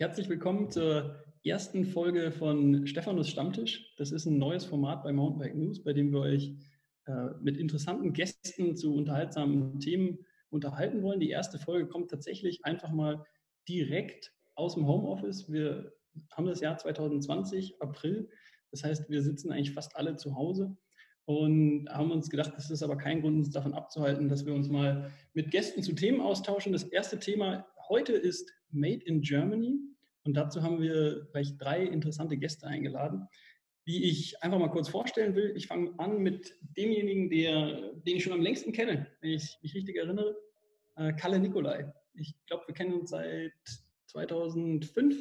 Herzlich willkommen zur ersten Folge von Stephanus Stammtisch. Das ist ein neues Format bei Mountainbike News, bei dem wir euch äh, mit interessanten Gästen zu unterhaltsamen Themen unterhalten wollen. Die erste Folge kommt tatsächlich einfach mal direkt aus dem Homeoffice. Wir haben das Jahr 2020, April. Das heißt, wir sitzen eigentlich fast alle zu Hause und haben uns gedacht, das ist aber kein Grund, uns davon abzuhalten, dass wir uns mal mit Gästen zu Themen austauschen. Das erste Thema heute ist Made in Germany und dazu haben wir gleich drei interessante Gäste eingeladen, die ich einfach mal kurz vorstellen will. Ich fange an mit demjenigen, der, den ich schon am längsten kenne, wenn ich mich richtig erinnere, äh, Kalle Nikolai. Ich glaube, wir kennen uns seit 2005,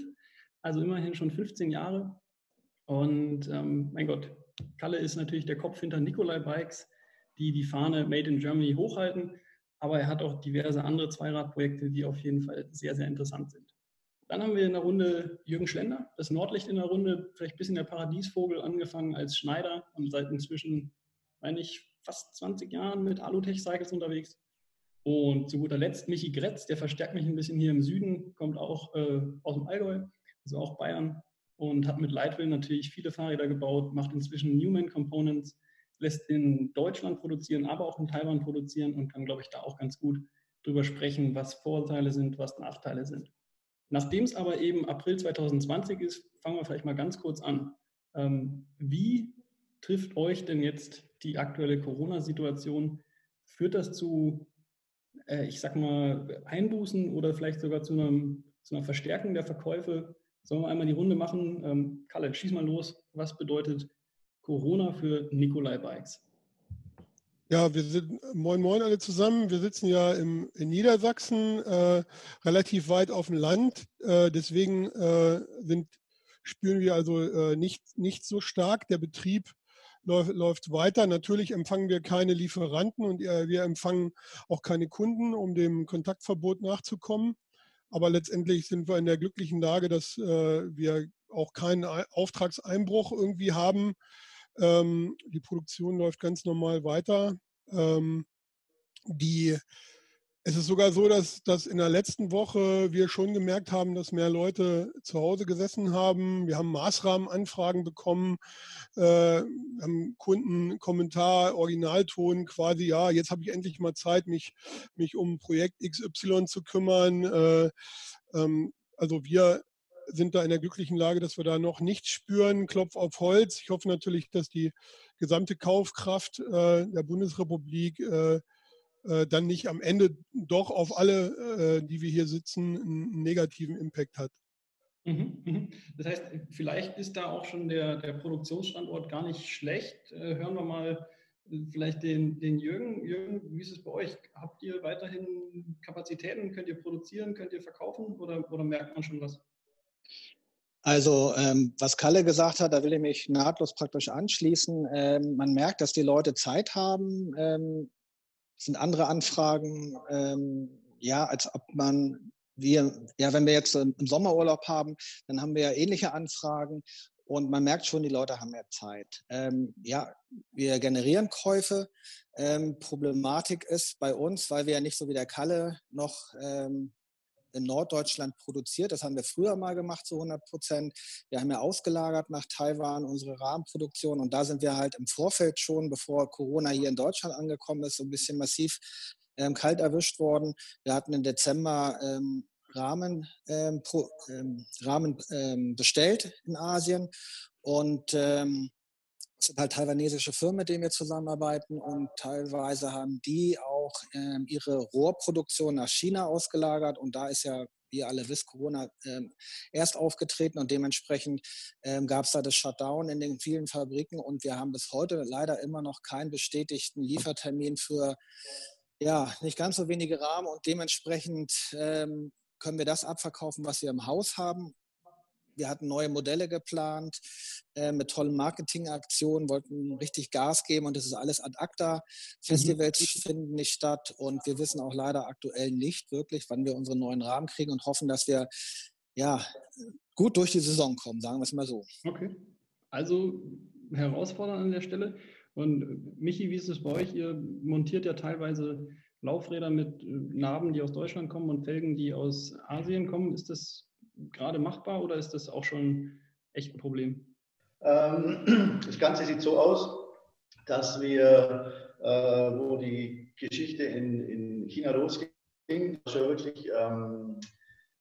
also immerhin schon 15 Jahre. Und ähm, mein Gott, Kalle ist natürlich der Kopf hinter Nikolai Bikes, die die Fahne Made in Germany hochhalten. Aber er hat auch diverse andere Zweiradprojekte, die auf jeden Fall sehr, sehr interessant sind. Dann haben wir in der Runde Jürgen Schlender, das Nordlicht in der Runde, vielleicht ein bisschen der Paradiesvogel, angefangen als Schneider und seit inzwischen, meine ich, fast 20 Jahren mit Alutech Cycles unterwegs. Und zu guter Letzt Michi Gretz, der verstärkt mich ein bisschen hier im Süden, kommt auch äh, aus dem Allgäu, also auch Bayern, und hat mit Lightwheel natürlich viele Fahrräder gebaut, macht inzwischen Newman Components, lässt in Deutschland produzieren, aber auch in Taiwan produzieren und kann, glaube ich, da auch ganz gut drüber sprechen, was Vorteile sind, was Nachteile sind. Nachdem es aber eben April 2020 ist, fangen wir vielleicht mal ganz kurz an. Ähm, wie trifft euch denn jetzt die aktuelle Corona-Situation? Führt das zu, äh, ich sag mal, Einbußen oder vielleicht sogar zu, einem, zu einer Verstärkung der Verkäufe? Sollen wir einmal die Runde machen? Ähm, Kalle, schieß mal los. Was bedeutet Corona für Nikolai Bikes? Ja, wir sind, moin moin alle zusammen. Wir sitzen ja im, in Niedersachsen, äh, relativ weit auf dem Land. Äh, deswegen äh, sind, spüren wir also äh, nicht, nicht so stark. Der Betrieb läuft, läuft weiter. Natürlich empfangen wir keine Lieferanten und äh, wir empfangen auch keine Kunden, um dem Kontaktverbot nachzukommen. Aber letztendlich sind wir in der glücklichen Lage, dass äh, wir auch keinen Auftragseinbruch irgendwie haben. Ähm, die Produktion läuft ganz normal weiter. Ähm, die, es ist sogar so, dass, dass in der letzten Woche wir schon gemerkt haben, dass mehr Leute zu Hause gesessen haben. Wir haben Maßrahmenanfragen bekommen, äh, haben Kundenkommentar, Originalton quasi, ja, jetzt habe ich endlich mal Zeit, mich, mich um Projekt XY zu kümmern. Äh, ähm, also wir sind da in der glücklichen Lage, dass wir da noch nichts spüren. Klopf auf Holz. Ich hoffe natürlich, dass die gesamte Kaufkraft äh, der Bundesrepublik äh, äh, dann nicht am Ende doch auf alle, äh, die wir hier sitzen, einen negativen Impact hat. Mhm, mhm. Das heißt, vielleicht ist da auch schon der, der Produktionsstandort gar nicht schlecht. Äh, hören wir mal vielleicht den, den Jürgen. Jürgen, wie ist es bei euch? Habt ihr weiterhin Kapazitäten? Könnt ihr produzieren? Könnt ihr verkaufen? Oder, oder merkt man schon was? Also ähm, was Kalle gesagt hat, da will ich mich nahtlos praktisch anschließen. Ähm, man merkt, dass die Leute Zeit haben. Ähm, sind andere Anfragen, ähm, ja, als ob man wir, ja, wenn wir jetzt im Sommerurlaub haben, dann haben wir ja ähnliche Anfragen und man merkt schon, die Leute haben mehr Zeit. Ähm, ja, wir generieren Käufe. Ähm, Problematik ist bei uns, weil wir ja nicht so wie der Kalle noch ähm, in Norddeutschland produziert. Das haben wir früher mal gemacht zu 100 Prozent. Wir haben ja ausgelagert nach Taiwan unsere Rahmenproduktion und da sind wir halt im Vorfeld schon, bevor Corona hier in Deutschland angekommen ist, so ein bisschen massiv ähm, kalt erwischt worden. Wir hatten im Dezember ähm, Rahmen, ähm, pro, ähm, Rahmen ähm, bestellt in Asien und ähm, es sind halt taiwanesische Firmen, mit denen wir zusammenarbeiten und teilweise haben die auch ähm, ihre Rohrproduktion nach China ausgelagert und da ist ja, wie alle wisst, Corona ähm, erst aufgetreten und dementsprechend ähm, gab es da das Shutdown in den vielen Fabriken und wir haben bis heute leider immer noch keinen bestätigten Liefertermin für ja, nicht ganz so wenige Rahmen und dementsprechend ähm, können wir das abverkaufen, was wir im Haus haben wir hatten neue Modelle geplant äh, mit tollen Marketingaktionen, wollten richtig Gas geben und das ist alles ad acta. Festivals mhm. finden nicht statt und wir wissen auch leider aktuell nicht wirklich, wann wir unseren neuen Rahmen kriegen und hoffen, dass wir ja gut durch die Saison kommen, sagen wir es mal so. Okay. Also herausfordernd an der Stelle. Und Michi, wie ist es bei euch? Ihr montiert ja teilweise Laufräder mit Narben, die aus Deutschland kommen und Felgen, die aus Asien kommen. Ist das gerade machbar oder ist das auch schon echt ein Problem? Ähm, das Ganze sieht so aus, dass wir, äh, wo die Geschichte in, in China losging, schon wirklich ähm,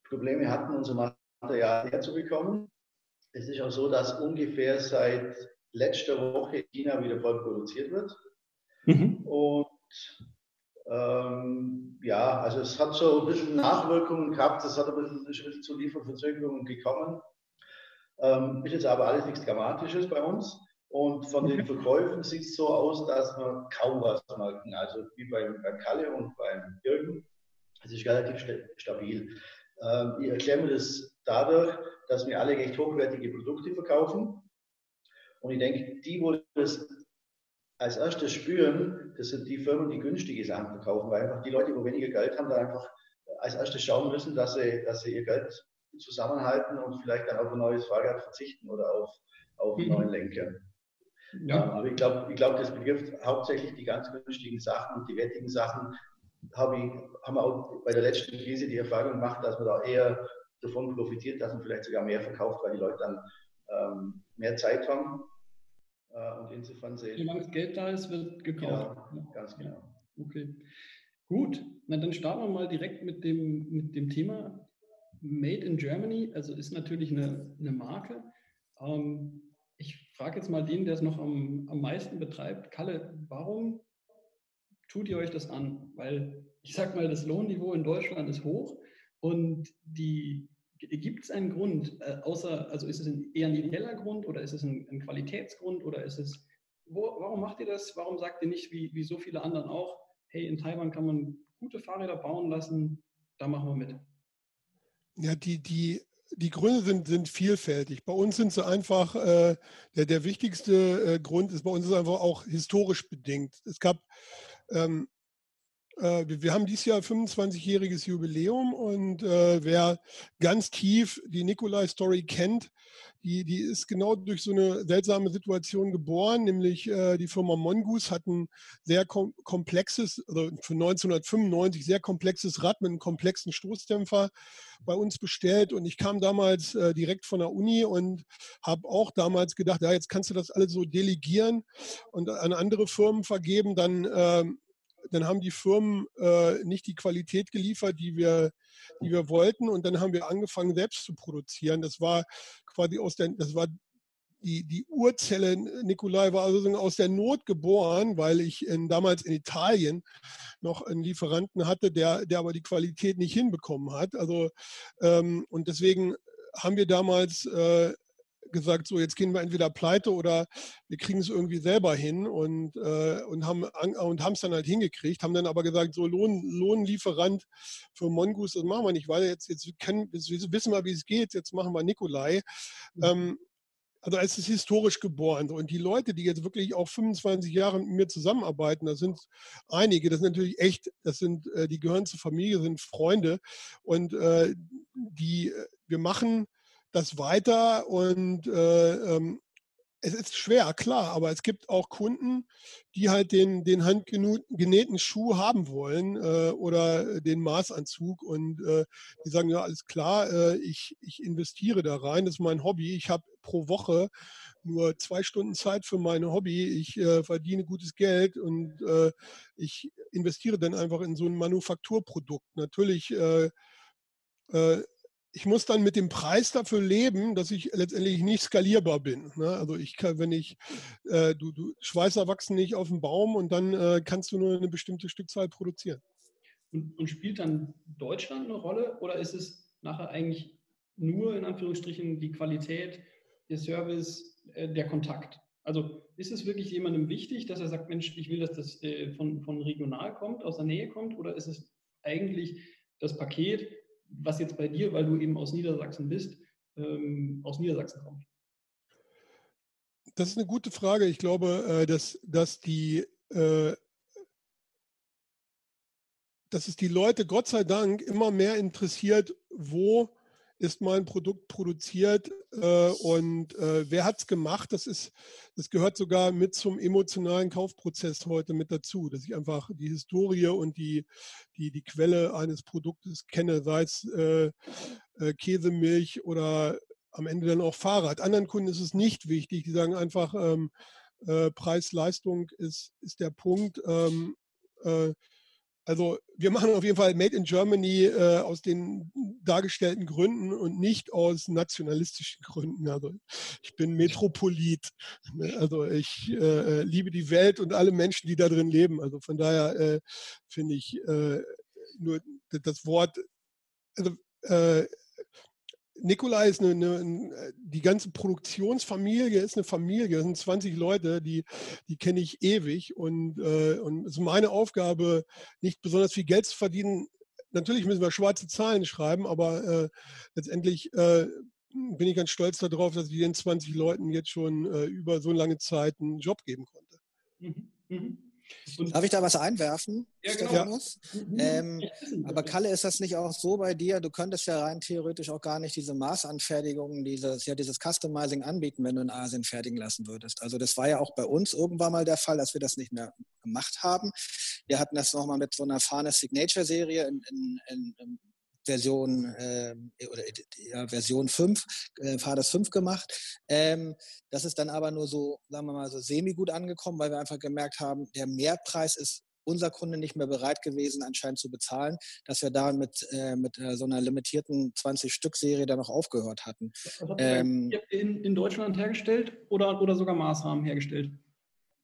Probleme hatten, unser Material herzubekommen. Es ist auch so, dass ungefähr seit letzter Woche China wieder voll produziert wird. Mhm. Und ähm, ja, also es hat so ein bisschen Nachwirkungen gehabt, es hat ein bisschen, ein bisschen zu Lieferverzögerungen gekommen. Ähm, ist jetzt aber alles nichts Dramatisches bei uns. Und von den Verkäufen sieht es so aus, dass wir kaum was merken. Also wie beim, beim Kalle und beim Jürgen. Es ist relativ stabil. Ähm, ich erkläre mir das dadurch, dass wir alle recht hochwertige Produkte verkaufen. Und ich denke, die, wo das als erstes spüren, das sind die Firmen, die günstige Sachen verkaufen, weil einfach die Leute, die weniger Geld haben, da einfach als erstes schauen müssen, dass sie, dass sie ihr Geld zusammenhalten und vielleicht dann auf ein neues Fahrrad verzichten oder auf, auf einen neuen Lenker. Ja. Ähm, aber ich glaube, ich glaub, das betrifft hauptsächlich die ganz günstigen Sachen und die wertigen Sachen. Hab ich, haben wir auch bei der letzten Krise die Erfahrung gemacht, dass man da eher davon profitiert, dass man vielleicht sogar mehr verkauft, weil die Leute dann ähm, mehr Zeit haben und insofern sehe ich. Solange Geld da ist, wird gekauft. Ja, ganz genau. Okay. Gut, na dann starten wir mal direkt mit dem, mit dem Thema Made in Germany. Also ist natürlich eine, eine Marke. Ähm, ich frage jetzt mal den, der es noch am, am meisten betreibt. Kalle, warum tut ihr euch das an? Weil ich sage mal, das Lohnniveau in Deutschland ist hoch und die, Gibt es einen Grund, äh, außer, also ist es ein, eher ein ideeller Grund oder ist es ein, ein Qualitätsgrund oder ist es, wo, warum macht ihr das? Warum sagt ihr nicht, wie, wie so viele anderen auch, hey, in Taiwan kann man gute Fahrräder bauen lassen, da machen wir mit? Ja, die, die, die Gründe sind, sind vielfältig. Bei uns sind sie einfach, äh, der, der wichtigste äh, Grund ist bei uns ist einfach auch historisch bedingt. Es gab ähm, äh, wir haben dieses Jahr 25-jähriges Jubiläum und äh, wer ganz tief die Nikolai-Story kennt, die, die ist genau durch so eine seltsame Situation geboren, nämlich äh, die Firma Mongoose hat ein sehr kom komplexes, also für 1995 sehr komplexes Rad mit einem komplexen Stoßdämpfer bei uns bestellt und ich kam damals äh, direkt von der Uni und habe auch damals gedacht, ja, jetzt kannst du das alles so delegieren und an andere Firmen vergeben, dann ähm, dann haben die Firmen äh, nicht die Qualität geliefert, die wir, die wir wollten. Und dann haben wir angefangen, selbst zu produzieren. Das war quasi aus der, das war die, die Urzelle Nikolai war also aus der Not geboren, weil ich in, damals in Italien noch einen Lieferanten hatte, der, der aber die Qualität nicht hinbekommen hat. Also ähm, und deswegen haben wir damals äh, gesagt, so jetzt gehen wir entweder pleite oder wir kriegen es irgendwie selber hin und, äh, und haben und es dann halt hingekriegt, haben dann aber gesagt, so Lohn, Lohnlieferant für Mongoose, das machen wir nicht, weil jetzt, jetzt, können, jetzt wissen wir, wie es geht, jetzt machen wir Nikolai. Mhm. Ähm, also es ist historisch geboren. Und die Leute, die jetzt wirklich auch 25 Jahre mit mir zusammenarbeiten, das sind einige, das sind natürlich echt, das sind, äh, die gehören zur Familie, sind Freunde. Und äh, die, äh, wir machen das weiter und äh, ähm, es ist schwer, klar, aber es gibt auch Kunden, die halt den, den handgenähten Schuh haben wollen äh, oder den Maßanzug und äh, die sagen, ja, alles klar, äh, ich, ich investiere da rein, das ist mein Hobby. Ich habe pro Woche nur zwei Stunden Zeit für mein Hobby. Ich äh, verdiene gutes Geld und äh, ich investiere dann einfach in so ein Manufakturprodukt. Natürlich äh, ich muss dann mit dem Preis dafür leben, dass ich letztendlich nicht skalierbar bin. Ne? Also ich kann, wenn ich, äh, du, du Schweißer wachsen nicht auf dem Baum und dann äh, kannst du nur eine bestimmte Stückzahl produzieren. Und, und, spielt dann Deutschland eine Rolle oder ist es nachher eigentlich nur in Anführungsstrichen die Qualität, der Service, äh, der Kontakt? Also ist es wirklich jemandem wichtig, dass er sagt, Mensch, ich will, dass das äh, von, von regional kommt, aus der Nähe kommt, oder ist es eigentlich das Paket, was jetzt bei dir, weil du eben aus Niedersachsen bist, ähm, aus Niedersachsen kommt? Das ist eine gute Frage. Ich glaube, äh, dass, dass die äh, dass es die Leute Gott sei Dank immer mehr interessiert, wo ist mein Produkt produziert äh, und äh, wer hat es gemacht? Das ist, das gehört sogar mit zum emotionalen Kaufprozess heute mit dazu, dass ich einfach die Historie und die, die, die Quelle eines Produktes kenne, sei es äh, äh, Käse, Milch oder am Ende dann auch Fahrrad. Anderen Kunden ist es nicht wichtig. Die sagen einfach, ähm, äh, Preis-Leistung ist, ist der Punkt. Ähm, äh, also wir machen auf jeden Fall Made in Germany äh, aus den dargestellten Gründen und nicht aus nationalistischen Gründen. Also ich bin Metropolit. Ne? Also ich äh, liebe die Welt und alle Menschen, die da drin leben. Also von daher äh, finde ich äh, nur das Wort, also äh, Nikolai ist eine, eine, die ganze Produktionsfamilie ist eine Familie, das sind 20 Leute, die, die kenne ich ewig und, äh, und es ist meine Aufgabe, nicht besonders viel Geld zu verdienen. Natürlich müssen wir schwarze Zahlen schreiben, aber äh, letztendlich äh, bin ich ganz stolz darauf, dass ich den 20 Leuten jetzt schon äh, über so lange Zeit einen Job geben konnte. Mhm. Mhm. Und Darf ich da was einwerfen, ja, genau. Stephanus? Ähm, aber Kalle, ist das nicht auch so bei dir? Du könntest ja rein theoretisch auch gar nicht diese Maßanfertigung, dieses, ja, dieses Customizing anbieten, wenn du in Asien fertigen lassen würdest. Also das war ja auch bei uns irgendwann mal der Fall, dass wir das nicht mehr gemacht haben. Wir hatten das nochmal mit so einer Fahne Signature-Serie in, in, in, Version äh, oder ja, Version 5, äh, Fathers 5 gemacht. Ähm, das ist dann aber nur so, sagen wir mal, so semi-gut angekommen, weil wir einfach gemerkt haben, der Mehrpreis ist unser Kunde nicht mehr bereit gewesen, anscheinend zu bezahlen, dass wir da mit, äh, mit äh, so einer limitierten 20-Stück-Serie dann noch aufgehört hatten. Ähm, in, in Deutschland hergestellt oder, oder sogar Maßrahmen hergestellt?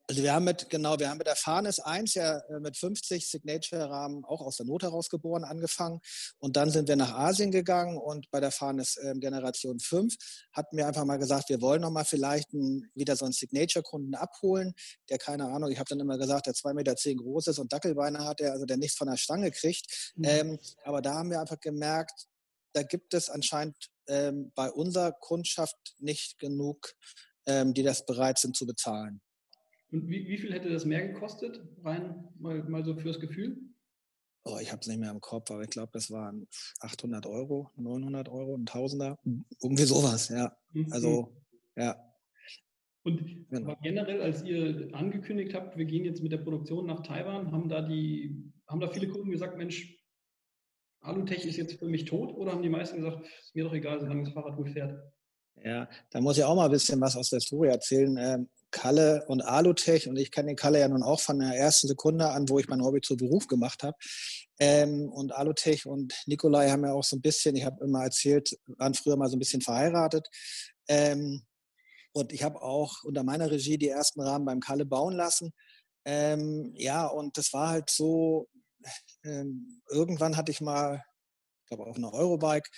Also wir haben mit, genau, wir haben mit der Farnes 1 ja äh, mit 50 Signature-Rahmen auch aus der Not heraus geboren angefangen. Und dann sind wir nach Asien gegangen und bei der Farnes äh, Generation 5 hatten wir einfach mal gesagt, wir wollen nochmal vielleicht ein, wieder so einen Signature-Kunden abholen, der keine Ahnung, ich habe dann immer gesagt, der 2,10 Meter groß ist und Dackelbeine hat, der, also der nichts von der Stange kriegt. Mhm. Ähm, aber da haben wir einfach gemerkt, da gibt es anscheinend ähm, bei unserer Kundschaft nicht genug, ähm, die das bereit sind zu bezahlen. Und wie, wie viel hätte das mehr gekostet, rein mal, mal so fürs Gefühl? Oh, ich habe es nicht mehr im Kopf, aber ich glaube, das waren 800 Euro, 900 Euro, ein Tausender, irgendwie sowas, ja. Mhm. Also, ja. Und genau. generell, als ihr angekündigt habt, wir gehen jetzt mit der Produktion nach Taiwan, haben da die, haben da viele Kunden gesagt, Mensch, Alutech ist jetzt für mich tot oder haben die meisten gesagt, ist mir doch egal, solange das Fahrrad gut fährt? Ja, da muss ich auch mal ein bisschen was aus der Story erzählen. Kalle und Alutech und ich kenne den Kalle ja nun auch von der ersten Sekunde an, wo ich mein Hobby zu Beruf gemacht habe. Ähm, und Alutech und Nikolai haben ja auch so ein bisschen, ich habe immer erzählt, waren früher mal so ein bisschen verheiratet. Ähm, und ich habe auch unter meiner Regie die ersten Rahmen beim Kalle bauen lassen. Ähm, ja, und das war halt so, ähm, irgendwann hatte ich mal, ich glaube auf einer Eurobike,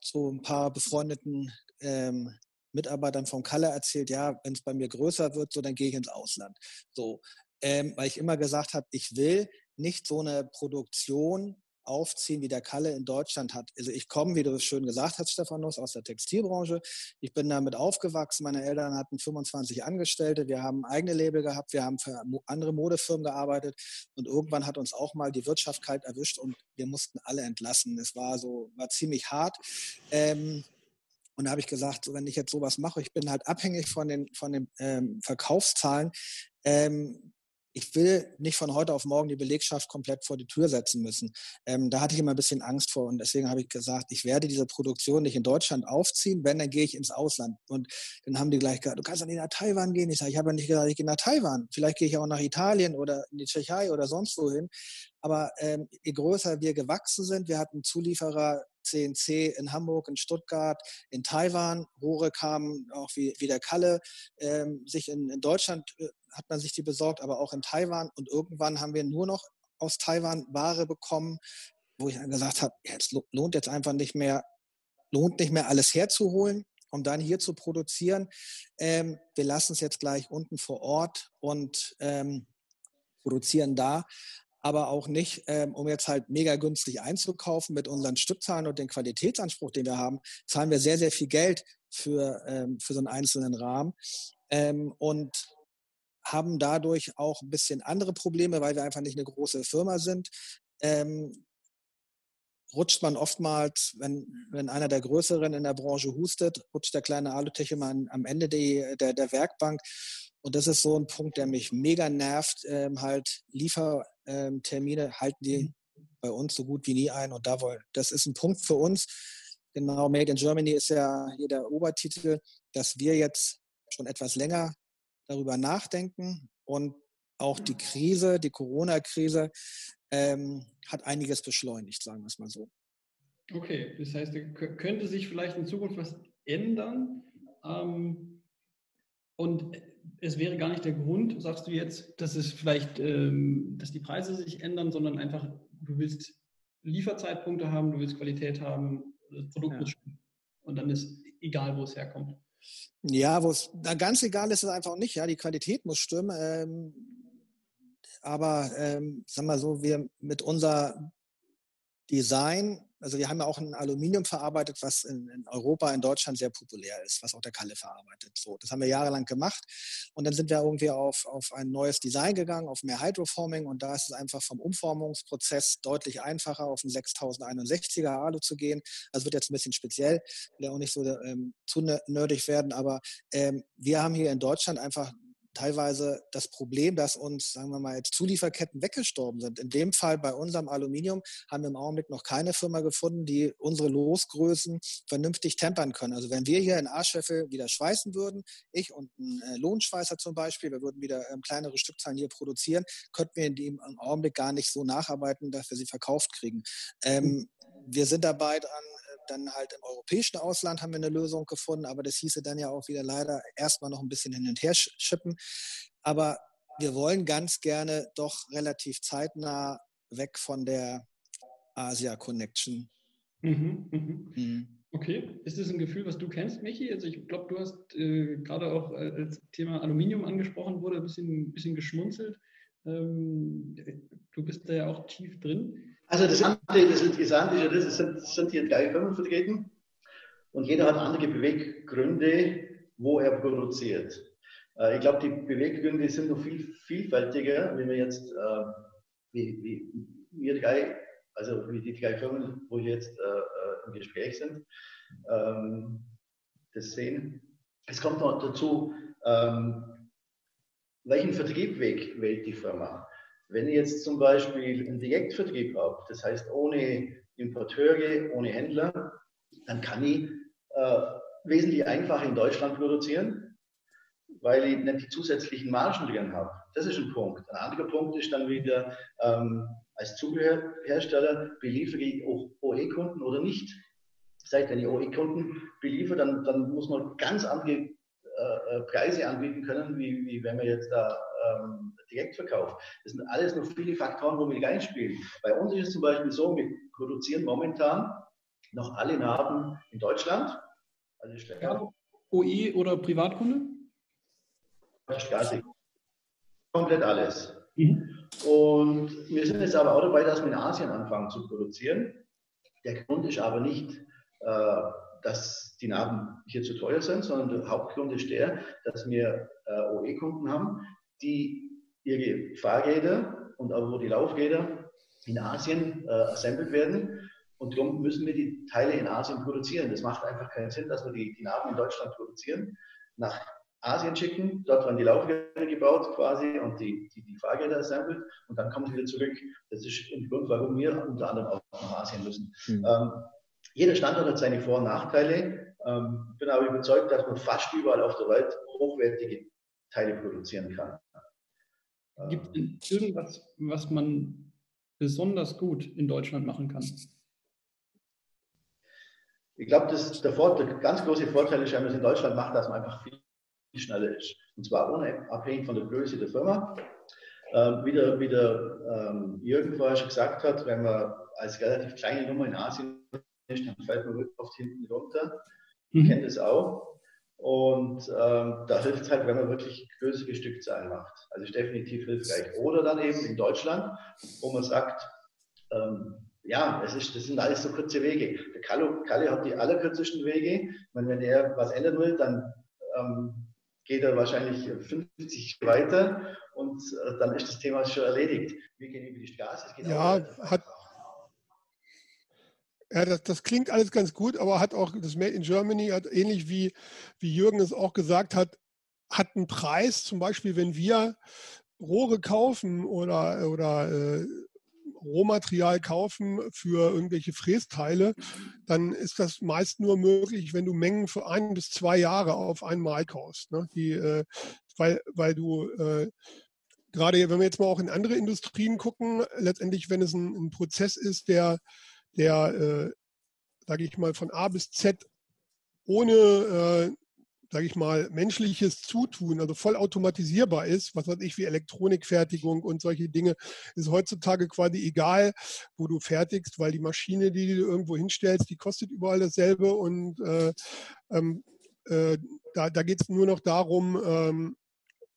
so ein paar befreundeten ähm, Mitarbeitern vom Kalle erzählt, ja, wenn es bei mir größer wird, so dann gehe ich ins Ausland. So, ähm, weil ich immer gesagt habe, ich will nicht so eine Produktion aufziehen, wie der Kalle in Deutschland hat. Also ich komme, wie du es schön gesagt hast, Stephanus, aus der Textilbranche. Ich bin damit aufgewachsen. Meine Eltern hatten 25 Angestellte. Wir haben eigene Label gehabt. Wir haben für andere Modefirmen gearbeitet. Und irgendwann hat uns auch mal die Wirtschaft kalt erwischt und wir mussten alle entlassen. Es war so, war ziemlich hart. Ähm, und da habe ich gesagt, so, wenn ich jetzt sowas mache, ich bin halt abhängig von den, von den ähm, Verkaufszahlen. Ähm, ich will nicht von heute auf morgen die Belegschaft komplett vor die Tür setzen müssen. Ähm, da hatte ich immer ein bisschen Angst vor und deswegen habe ich gesagt, ich werde diese Produktion nicht in Deutschland aufziehen, wenn, dann gehe ich ins Ausland. Und dann haben die gleich gesagt, du kannst doch nicht nach Taiwan gehen. Ich sage, ich habe ja nicht gesagt, ich gehe nach Taiwan. Vielleicht gehe ich auch nach Italien oder in die Tschechei oder sonst wohin. Aber ähm, je größer wir gewachsen sind, wir hatten Zulieferer CNC in Hamburg, in Stuttgart, in Taiwan. Rohre kamen auch wie, wie der Kalle. Ähm, sich in, in Deutschland äh, hat man sich die besorgt, aber auch in Taiwan. Und irgendwann haben wir nur noch aus Taiwan Ware bekommen, wo ich dann gesagt habe, es lohnt jetzt einfach nicht mehr, lohnt nicht mehr alles herzuholen, um dann hier zu produzieren. Ähm, wir lassen es jetzt gleich unten vor Ort und ähm, produzieren da aber auch nicht, ähm, um jetzt halt mega günstig einzukaufen mit unseren Stückzahlen und dem Qualitätsanspruch, den wir haben, zahlen wir sehr, sehr viel Geld für, ähm, für so einen einzelnen Rahmen ähm, und haben dadurch auch ein bisschen andere Probleme, weil wir einfach nicht eine große Firma sind. Ähm, rutscht man oftmals, wenn, wenn einer der Größeren in der Branche hustet, rutscht der kleine Alutech immer am Ende die, der, der Werkbank. Und das ist so ein Punkt, der mich mega nervt. Ähm, halt Liefertermine halten die mhm. bei uns so gut wie nie ein. Und da wollen, das ist ein Punkt für uns. Genau, Made in Germany ist ja hier der Obertitel, dass wir jetzt schon etwas länger darüber nachdenken und auch die Krise, die Corona-Krise, ähm, hat einiges beschleunigt, sagen wir es mal so. Okay, das heißt, könnte sich vielleicht in Zukunft was ändern. Ähm, und es wäre gar nicht der Grund, sagst du jetzt, dass es vielleicht, ähm, dass die Preise sich ändern, sondern einfach, du willst Lieferzeitpunkte haben, du willst Qualität haben, das Produkt ja. muss stimmen. Und dann ist egal, wo es herkommt. Ja, wo es ganz egal ist es einfach nicht. Ja, die Qualität muss stimmen. Ähm, aber ähm, sagen wir so, wir mit unser Design also wir haben ja auch ein Aluminium verarbeitet, was in, in, Europa, in Deutschland sehr populär ist, was auch der Kalle verarbeitet. So, das haben wir jahrelang gemacht. Und dann sind wir irgendwie auf, auf ein neues Design gegangen, auf mehr Hydroforming. Und da ist es einfach vom Umformungsprozess deutlich einfacher, auf einen 6061er Alu zu gehen. Also wird jetzt ein bisschen speziell, will ja auch nicht so ähm, zu nerdig werden. Aber ähm, wir haben hier in Deutschland einfach teilweise das Problem, dass uns, sagen wir mal, jetzt Zulieferketten weggestorben sind. In dem Fall bei unserem Aluminium haben wir im Augenblick noch keine Firma gefunden, die unsere Losgrößen vernünftig tempern können. Also wenn wir hier in Arschweffel wieder schweißen würden, ich und ein äh, Lohnschweißer zum Beispiel, wir würden wieder ähm, kleinere Stückzahlen hier produzieren, könnten wir in dem Augenblick gar nicht so nacharbeiten, dass wir sie verkauft kriegen. Ähm, wir sind dabei dran, dann halt im europäischen Ausland haben wir eine Lösung gefunden, aber das hieße dann ja auch wieder leider erstmal noch ein bisschen hin und her schippen. Aber wir wollen ganz gerne doch relativ zeitnah weg von der Asia Connection. Mhm, mhm. Mhm. Okay, ist das ein Gefühl, was du kennst, Michi? Also ich glaube, du hast äh, gerade auch äh, als Thema Aluminium angesprochen wurde, ein bisschen, bisschen geschmunzelt. Ähm, du bist da ja auch tief drin. Also das andere, das Interessante ist ja, das sind, sind hier drei Firmen vertreten und jeder hat andere Beweggründe, wo er produziert. Äh, ich glaube, die Beweggründe sind noch viel vielfältiger, wenn wir jetzt, äh, wie, wie wir drei, also wie die drei Firmen, wo wir jetzt äh, äh, im Gespräch sind, ähm, das sehen. Es kommt noch dazu, ähm, welchen Vertrieb wählt die Firma? Wenn ich jetzt zum Beispiel einen Direktvertrieb habe, das heißt ohne Importeure, ohne Händler, dann kann ich äh, wesentlich einfacher in Deutschland produzieren, weil ich nicht die zusätzlichen Margen drin habe. Das ist ein Punkt. Ein anderer Punkt ist dann wieder, ähm, als Zubehörhersteller beliefere ich OE-Kunden oder nicht. Das heißt, wenn ich OE-Kunden beliefere, dann, dann muss man ganz andere äh, äh Preise anbieten können, wie, wie wenn man jetzt da ähm, Direktverkauf. Das sind alles noch viele Faktoren, wo wir reinspielen. Bei uns ist es zum Beispiel so, wir produzieren momentan noch alle Narben in Deutschland. Also ja, OE oder Privatkunde? Komplett alles. Mhm. Und wir sind jetzt aber auch dabei, dass wir in Asien anfangen zu produzieren. Der Grund ist aber nicht, äh, dass die Narben hier zu teuer sind, sondern der Hauptgrund ist der, dass wir äh, OE-Kunden haben, die ihre Fahrräder und auch wo die Laufräder in Asien äh, assembled werden. Und darum müssen wir die Teile in Asien produzieren. Das macht einfach keinen Sinn, dass wir die, die Narben in Deutschland produzieren, nach Asien schicken, dort werden die Laufräder gebaut quasi und die, die, die Fahrräder assembled und dann kommen sie wieder zurück. Das ist ein Grund, warum wir unter anderem auch nach Asien müssen. Mhm. Ähm, jeder Standort hat seine Vor- und Nachteile. Ähm, bin aber überzeugt, dass man fast überall auf der Welt hochwertige Teile produzieren kann. Gibt es irgendwas, was man besonders gut in Deutschland machen kann? Ich glaube, der, Vorteil, der ganz große Vorteil ist, wenn man es in Deutschland macht, dass man einfach viel schneller ist. Und zwar unabhängig von der Größe der Firma. Ähm, wie der, wie der ähm, Jürgen vorher schon gesagt hat, wenn man als relativ kleine Nummer in Asien ist, dann fällt man oft hinten runter. Ich mhm. kenne das auch. Und ähm, da hilft es halt, wenn man wirklich größere Stückzahlen macht. Also ist definitiv hilfreich. Oder dann eben in Deutschland, wo man sagt, ähm, ja, es ist, das sind alles so kurze Wege. Der Kalle, Kalle hat die allerkürzesten Wege. Meine, wenn er was ändern will, dann ähm, geht er wahrscheinlich 50 weiter und äh, dann ist das Thema schon erledigt. Wir gehen über die Straße. ja, hat, ja, das, das, klingt alles ganz gut, aber hat auch das Made in Germany, hat ähnlich wie, wie Jürgen es auch gesagt hat, hat einen Preis. Zum Beispiel, wenn wir Rohre kaufen oder, oder äh, Rohmaterial kaufen für irgendwelche Frästeile, dann ist das meist nur möglich, wenn du Mengen für ein bis zwei Jahre auf einmal kaufst. Ne? Die, äh, weil, weil du äh, gerade, wenn wir jetzt mal auch in andere Industrien gucken, letztendlich, wenn es ein, ein Prozess ist, der, der äh, sage ich mal, von A bis Z ohne äh, sage ich mal, menschliches Zutun, also voll automatisierbar ist, was weiß ich, wie Elektronikfertigung und solche Dinge, ist heutzutage quasi egal, wo du fertigst, weil die Maschine, die du irgendwo hinstellst, die kostet überall dasselbe und äh, ähm, äh, da, da geht es nur noch darum, ähm,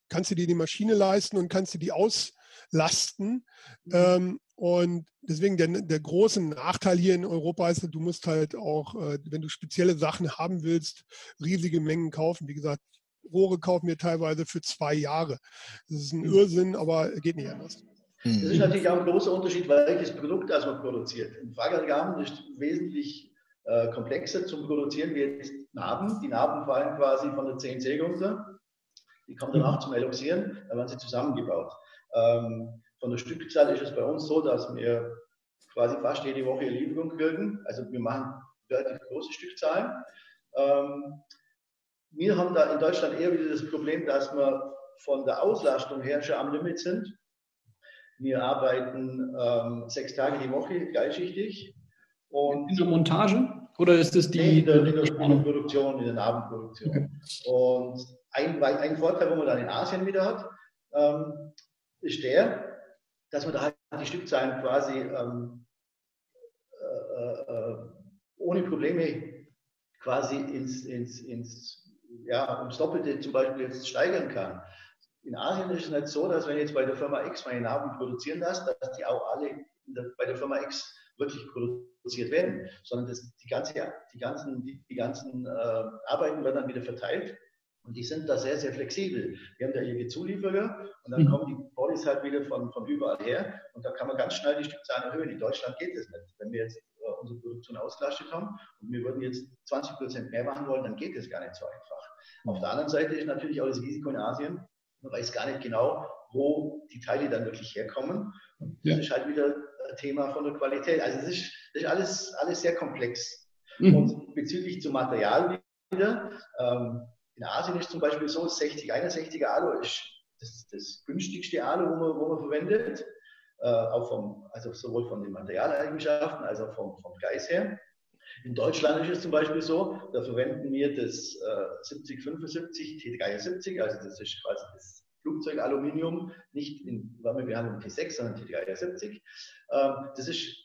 kannst du dir die Maschine leisten und kannst du die auslasten. Mhm. Ähm, und deswegen der, der große Nachteil hier in Europa ist, du musst halt auch, äh, wenn du spezielle Sachen haben willst, riesige Mengen kaufen. Wie gesagt, Rohre kaufen wir teilweise für zwei Jahre. Das ist ein mhm. Irrsinn, aber geht nicht anders. Das ist natürlich auch ein großer Unterschied, welches Produkt das man produziert. Ein Fahrradgarn ist wesentlich äh, komplexer zum Produzieren wie jetzt Narben. Die Narben fallen quasi von der CNC runter. Die kommen danach mhm. zum Eloxieren, dann werden sie zusammengebaut. Ähm, von der Stückzahl ist es bei uns so, dass wir quasi fast jede Woche Lieferung kriegen. Also wir machen relativ große Stückzahlen. Ähm, wir haben da in Deutschland eher wieder das Problem, dass wir von der Auslastung her schon am Limit sind. Wir arbeiten ähm, sechs Tage die Woche, gleichschichtig. Und in der Montage? Oder ist das die? Nee, in, der, in, der, in der Produktion, in der Abendproduktion. Okay. Und ein, ein Vorteil, wo man dann in Asien wieder hat, ähm, ist der, dass man da halt die Stückzahlen quasi ähm, äh, äh, ohne Probleme quasi ins, ins, ins, ja, ums Doppelte zum Beispiel jetzt steigern kann. In Asien ist es nicht so, dass wenn jetzt bei der Firma X meine Narben produzieren lässt, dass die auch alle der, bei der Firma X wirklich produziert werden, sondern dass die, ganze, die ganzen, die, die ganzen äh, Arbeiten werden dann wieder verteilt und die sind da sehr, sehr flexibel. Wir haben da ihre Zulieferer und dann mhm. kommen die Bodies halt wieder von, von überall her und da kann man ganz schnell die Stückzahlen erhöhen. In Deutschland geht das nicht. Wenn wir jetzt äh, unsere Produktion ausgelastet haben und wir würden jetzt 20 Prozent mehr machen wollen, dann geht das gar nicht so einfach. Mhm. Auf der anderen Seite ist natürlich auch das Risiko in Asien. Man weiß gar nicht genau, wo die Teile dann wirklich herkommen. Und das ja. ist halt wieder ein Thema von der Qualität. Also das ist, das ist alles, alles sehr komplex. Mhm. Und bezüglich zum Material wieder, ähm, in Asien ist zum Beispiel so, 60, 61er Alu ist das, das günstigste Alu, wo man, wo man verwendet, äh, auch vom, also sowohl von den Materialeigenschaften als auch vom, vom Preis her. In Deutschland ist es zum Beispiel so, da verwenden wir das äh, 7075 T73, also das ist quasi das Flugzeugaluminium, nicht in Wärmebehandlung T6, sondern T73. Ähm, das ist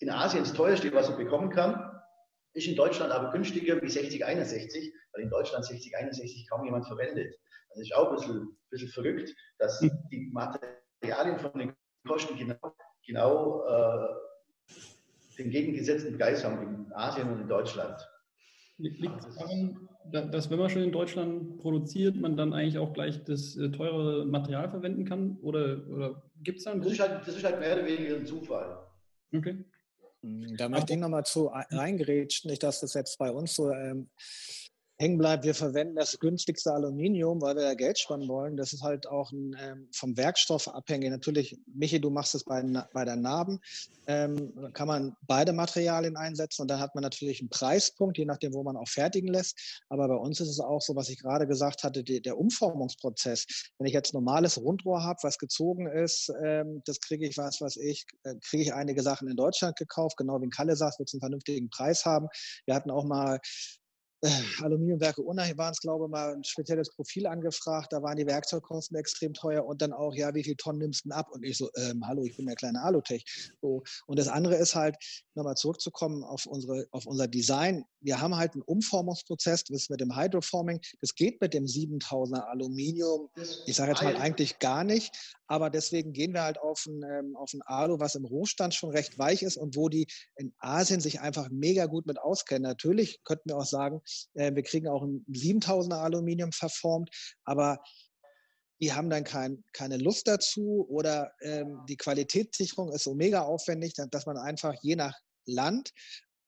in Asien das teuerste, was man bekommen kann, ist in Deutschland aber günstiger wie 6061 weil in Deutschland 6061 kaum jemand verwendet. Das ist auch ein bisschen, bisschen verrückt, dass hm. die Materialien von den Kosten genau, genau äh, den gegengesetzten Preis haben in Asien und in Deutschland. Liegt es daran, dass wenn man schon in Deutschland produziert, man dann eigentlich auch gleich das äh, teure Material verwenden kann? Oder, oder gibt es da einen das ist, halt, das ist halt mehr oder weniger ein Zufall. Okay. Hm, da möchte ich nochmal zu reingerätschen, nicht, dass das jetzt bei uns so ähm, hängen bleibt, wir verwenden das günstigste Aluminium, weil wir ja Geld sparen wollen. Das ist halt auch ein, ähm, vom Werkstoff abhängig. Natürlich, Michi, du machst es bei, bei der Narben. Ähm, kann man beide Materialien einsetzen und dann hat man natürlich einen Preispunkt, je nachdem, wo man auch fertigen lässt. Aber bei uns ist es auch so, was ich gerade gesagt hatte, die, der Umformungsprozess. Wenn ich jetzt normales Rundrohr habe, was gezogen ist, ähm, das kriege ich, was was ich, äh, kriege ich einige Sachen in Deutschland gekauft, genau wie Kalle sagt, wird es einen vernünftigen Preis haben. Wir hatten auch mal äh, Aluminiumwerke Unna waren es, glaube ich, mal ein spezielles Profil angefragt. Da waren die Werkzeugkosten extrem teuer und dann auch, ja, wie viel Tonnen nimmst du denn ab? Und ich so, ähm, hallo, ich bin der kleine Alutech. So. Und das andere ist halt, nochmal zurückzukommen auf, unsere, auf unser Design. Wir haben halt einen Umformungsprozess, das ist mit dem Hydroforming. Das geht mit dem 7000er Aluminium. Ich sage jetzt mal eigentlich gar nicht. Aber deswegen gehen wir halt auf ein, ähm, auf ein Alu, was im Rohstand schon recht weich ist und wo die in Asien sich einfach mega gut mit auskennen. Natürlich könnten wir auch sagen, äh, wir kriegen auch ein 7000er Aluminium verformt, aber die haben dann kein, keine Lust dazu oder ähm, die Qualitätssicherung ist so mega aufwendig, dass man einfach je nach Land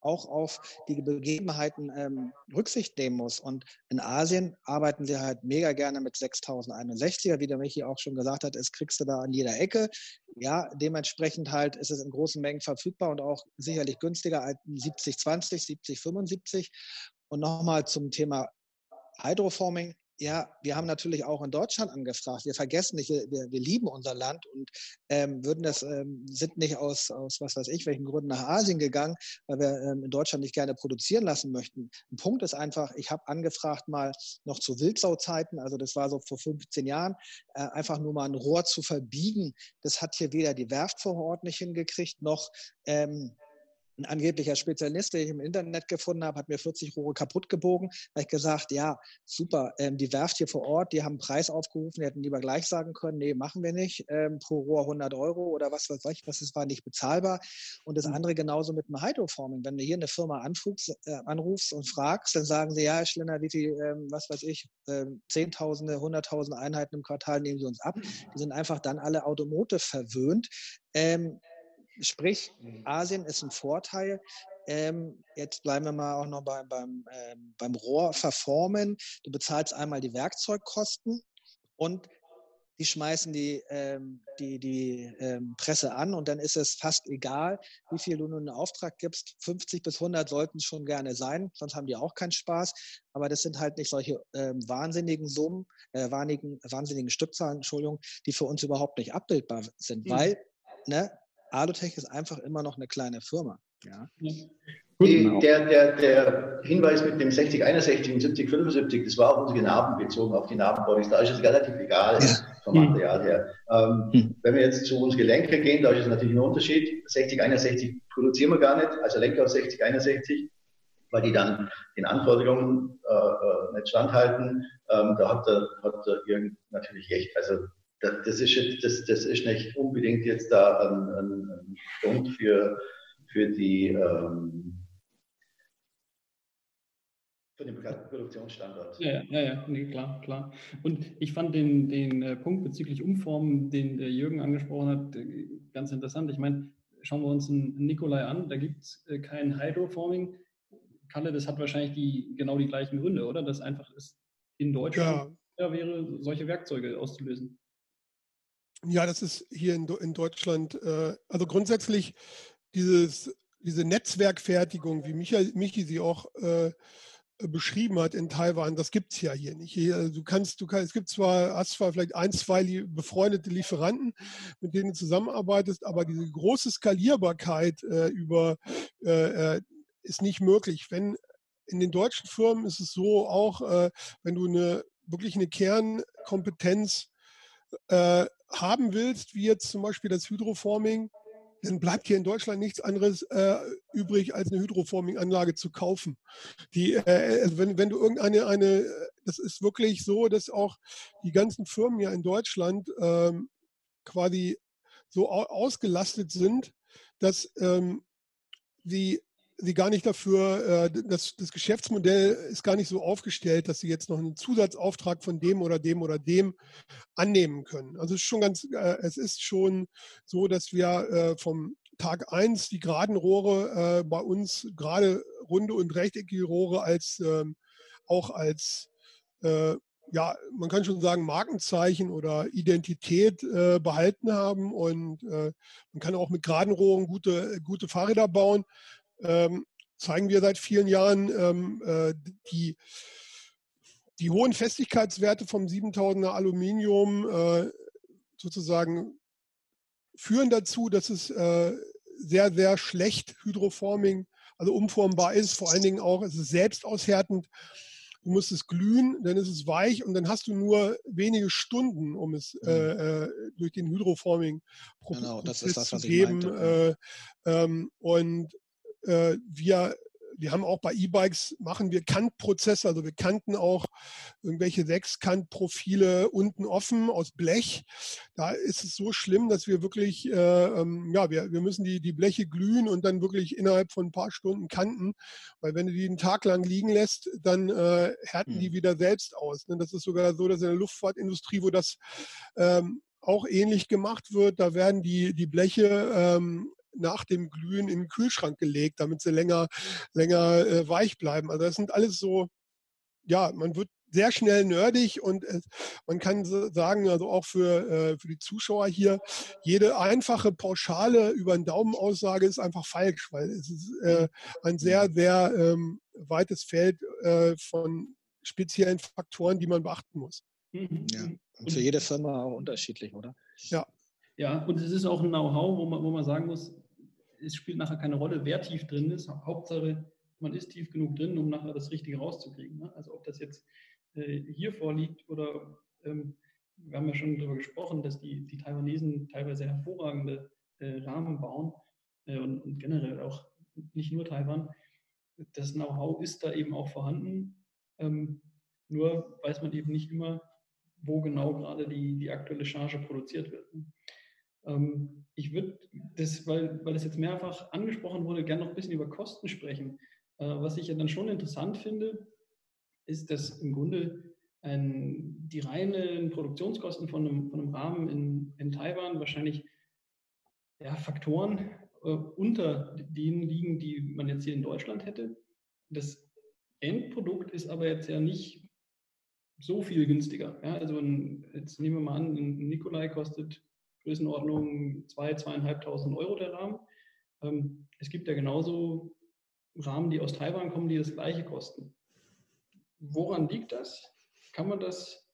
auch auf die Begebenheiten ähm, Rücksicht nehmen muss. Und in Asien arbeiten sie halt mega gerne mit 6061er, wie der Michi auch schon gesagt hat, es kriegst du da an jeder Ecke. Ja, dementsprechend halt ist es in großen Mengen verfügbar und auch sicherlich günstiger als 7020, 7075. Und nochmal zum Thema Hydroforming. Ja, wir haben natürlich auch in Deutschland angefragt. Wir vergessen nicht, wir, wir lieben unser Land und ähm, würden das, ähm, sind nicht aus, aus was weiß ich, welchen Gründen nach Asien gegangen, weil wir ähm, in Deutschland nicht gerne produzieren lassen möchten. Ein Punkt ist einfach, ich habe angefragt mal noch zu Wildsau-Zeiten, also das war so vor 15 Jahren, äh, einfach nur mal ein Rohr zu verbiegen. Das hat hier weder die Werft vor Ort nicht hingekriegt, noch ähm, ein angeblicher Spezialist, den ich im Internet gefunden habe, hat mir 40 Rohre kaputt gebogen. Da habe ich gesagt, ja, super, ähm, die Werft hier vor Ort, die haben einen Preis aufgerufen, die hätten lieber gleich sagen können, nee, machen wir nicht, ähm, pro Rohr 100 Euro oder was weiß ich, was es war nicht bezahlbar. Und das hm. andere genauso mit dem Hydroforming. Wenn du hier eine Firma anrufst, äh, anrufst und fragst, dann sagen sie, ja, Herr Schlenner, wie viel, ähm, was weiß ich, ähm, Zehntausende, Hunderttausende Einheiten im Quartal nehmen sie uns ab. Die sind einfach dann alle Automotive verwöhnt. Ähm, Sprich, mhm. Asien ist ein Vorteil. Ähm, jetzt bleiben wir mal auch noch bei, beim, ähm, beim Rohr verformen. Du bezahlst einmal die Werkzeugkosten und die schmeißen die, ähm, die, die ähm, Presse an und dann ist es fast egal, wie viel du nun in Auftrag gibst. 50 bis 100 sollten es schon gerne sein, sonst haben die auch keinen Spaß. Aber das sind halt nicht solche ähm, wahnsinnigen Summen, äh, wahnsinnigen, wahnsinnigen Stückzahlen, Entschuldigung, die für uns überhaupt nicht abbildbar sind, mhm. weil ne, Alutech ist einfach immer noch eine kleine Firma. Ja. Die, der, der, der Hinweis mit dem 6061 und 7075, das war auf unsere Narben bezogen, auf die Narbenbodies. Da ist es relativ egal ja. vom Material her. Ähm, hm. Wenn wir jetzt zu unseren Gelenken gehen, da ist es natürlich ein Unterschied. 6061 produzieren wir gar nicht, also Lenker auf 6061, weil die dann den Anforderungen äh, äh, nicht standhalten. Ähm, da hat der, hat der Jürgen natürlich recht. Also das ist, das, das ist nicht unbedingt jetzt da ein, ein, ein Grund für, für die ähm, für den Produktionsstandort. Ja, ja, ja, nee, klar, klar. Und ich fand den, den äh, Punkt bezüglich Umformen, den der Jürgen angesprochen hat, äh, ganz interessant. Ich meine, schauen wir uns einen Nikolai an, da gibt es äh, kein Hydroforming. Kalle, das hat wahrscheinlich die, genau die gleichen Gründe, oder? Das einfach ist in Deutschland ja. wäre, solche Werkzeuge auszulösen. Ja, das ist hier in, in Deutschland, äh, also grundsätzlich dieses, diese Netzwerkfertigung, wie Michael, Michi sie auch äh, beschrieben hat in Taiwan, das gibt es ja hier nicht. Hier, also du kannst, du kannst, es gibt zwar, hast zwar vielleicht ein, zwei befreundete Lieferanten, mit denen du zusammenarbeitest, aber diese große Skalierbarkeit äh, über äh, äh, ist nicht möglich. Wenn in den deutschen Firmen ist es so auch, äh, wenn du eine wirklich eine Kernkompetenz äh, haben willst, wie jetzt zum Beispiel das Hydroforming, dann bleibt hier in Deutschland nichts anderes äh, übrig, als eine Hydroforming-Anlage zu kaufen. Die, äh, also wenn, wenn du irgendeine, eine, das ist wirklich so, dass auch die ganzen Firmen ja in Deutschland ähm, quasi so ausgelastet sind, dass ähm, sie sie gar nicht dafür, äh, das, das Geschäftsmodell ist gar nicht so aufgestellt, dass sie jetzt noch einen Zusatzauftrag von dem oder dem oder dem annehmen können. Also es ist schon ganz, äh, es ist schon so, dass wir äh, vom Tag 1 die geraden Rohre bei uns, gerade runde und rechteckige Rohre, als ähm, auch als ja, man kann schon sagen, Markenzeichen oder Identität behalten haben. Und man kann auch mit geraden Rohren gute, gute Fahrräder bauen ähm, zeigen wir seit vielen Jahren ähm, äh, die, die hohen Festigkeitswerte vom 7000er Aluminium äh, sozusagen führen dazu, dass es äh, sehr, sehr schlecht Hydroforming, also umformbar ist. Vor allen Dingen auch, es ist selbst aushärtend. Du musst es glühen, dann ist es weich und dann hast du nur wenige Stunden, um es mhm. äh, äh durch den Hydroforming genau, Prozess zu geben. Äh, ähm, und äh, wir, wir haben auch bei E-Bikes, machen wir Kantprozesse, also wir kannten auch irgendwelche Sechskantprofile unten offen aus Blech. Da ist es so schlimm, dass wir wirklich, äh, ähm, ja, wir, wir müssen die, die Bleche glühen und dann wirklich innerhalb von ein paar Stunden kanten, weil wenn du die einen Tag lang liegen lässt, dann äh, härten die hm. wieder selbst aus. Ne? Das ist sogar so, dass in der Luftfahrtindustrie, wo das ähm, auch ähnlich gemacht wird, da werden die, die Bleche ähm, nach dem Glühen in den Kühlschrank gelegt, damit sie länger, länger äh, weich bleiben. Also das sind alles so, ja, man wird sehr schnell nerdig und es, man kann sagen, also auch für, äh, für die Zuschauer hier, jede einfache pauschale über den Daumen Aussage ist einfach falsch, weil es ist äh, ein sehr, sehr ähm, weites Feld äh, von speziellen Faktoren, die man beachten muss. Mhm. Ja. Und für jede Firma auch unterschiedlich, oder? Ja. Ja, und es ist auch ein Know-how, wo man, wo man sagen muss, es spielt nachher keine Rolle, wer tief drin ist. Hauptsache, man ist tief genug drin, um nachher das Richtige rauszukriegen. Ne? Also ob das jetzt äh, hier vorliegt oder ähm, wir haben ja schon darüber gesprochen, dass die, die Taiwanesen teilweise hervorragende äh, Rahmen bauen äh, und, und, generell auch nicht nur Taiwan. Das Know-how ist da eben auch vorhanden. Ähm, nur weiß man eben nicht immer, wo genau gerade die, die aktuelle Charge produziert wird. Ähm, ich würde das, weil, weil das jetzt mehrfach angesprochen wurde, gerne noch ein bisschen über Kosten sprechen. Äh, was ich ja dann schon interessant finde, ist, dass im Grunde ein, die reinen Produktionskosten von einem, von einem Rahmen in, in Taiwan wahrscheinlich ja, Faktoren äh, unter denen liegen, die man jetzt hier in Deutschland hätte. Das Endprodukt ist aber jetzt ja nicht so viel günstiger. Ja, also ein, jetzt nehmen wir mal an, ein Nikolai kostet Größenordnung 2.000, 2.500 Euro der Rahmen. Ähm, es gibt ja genauso Rahmen, die aus Taiwan kommen, die das gleiche kosten. Woran liegt das? Kann man das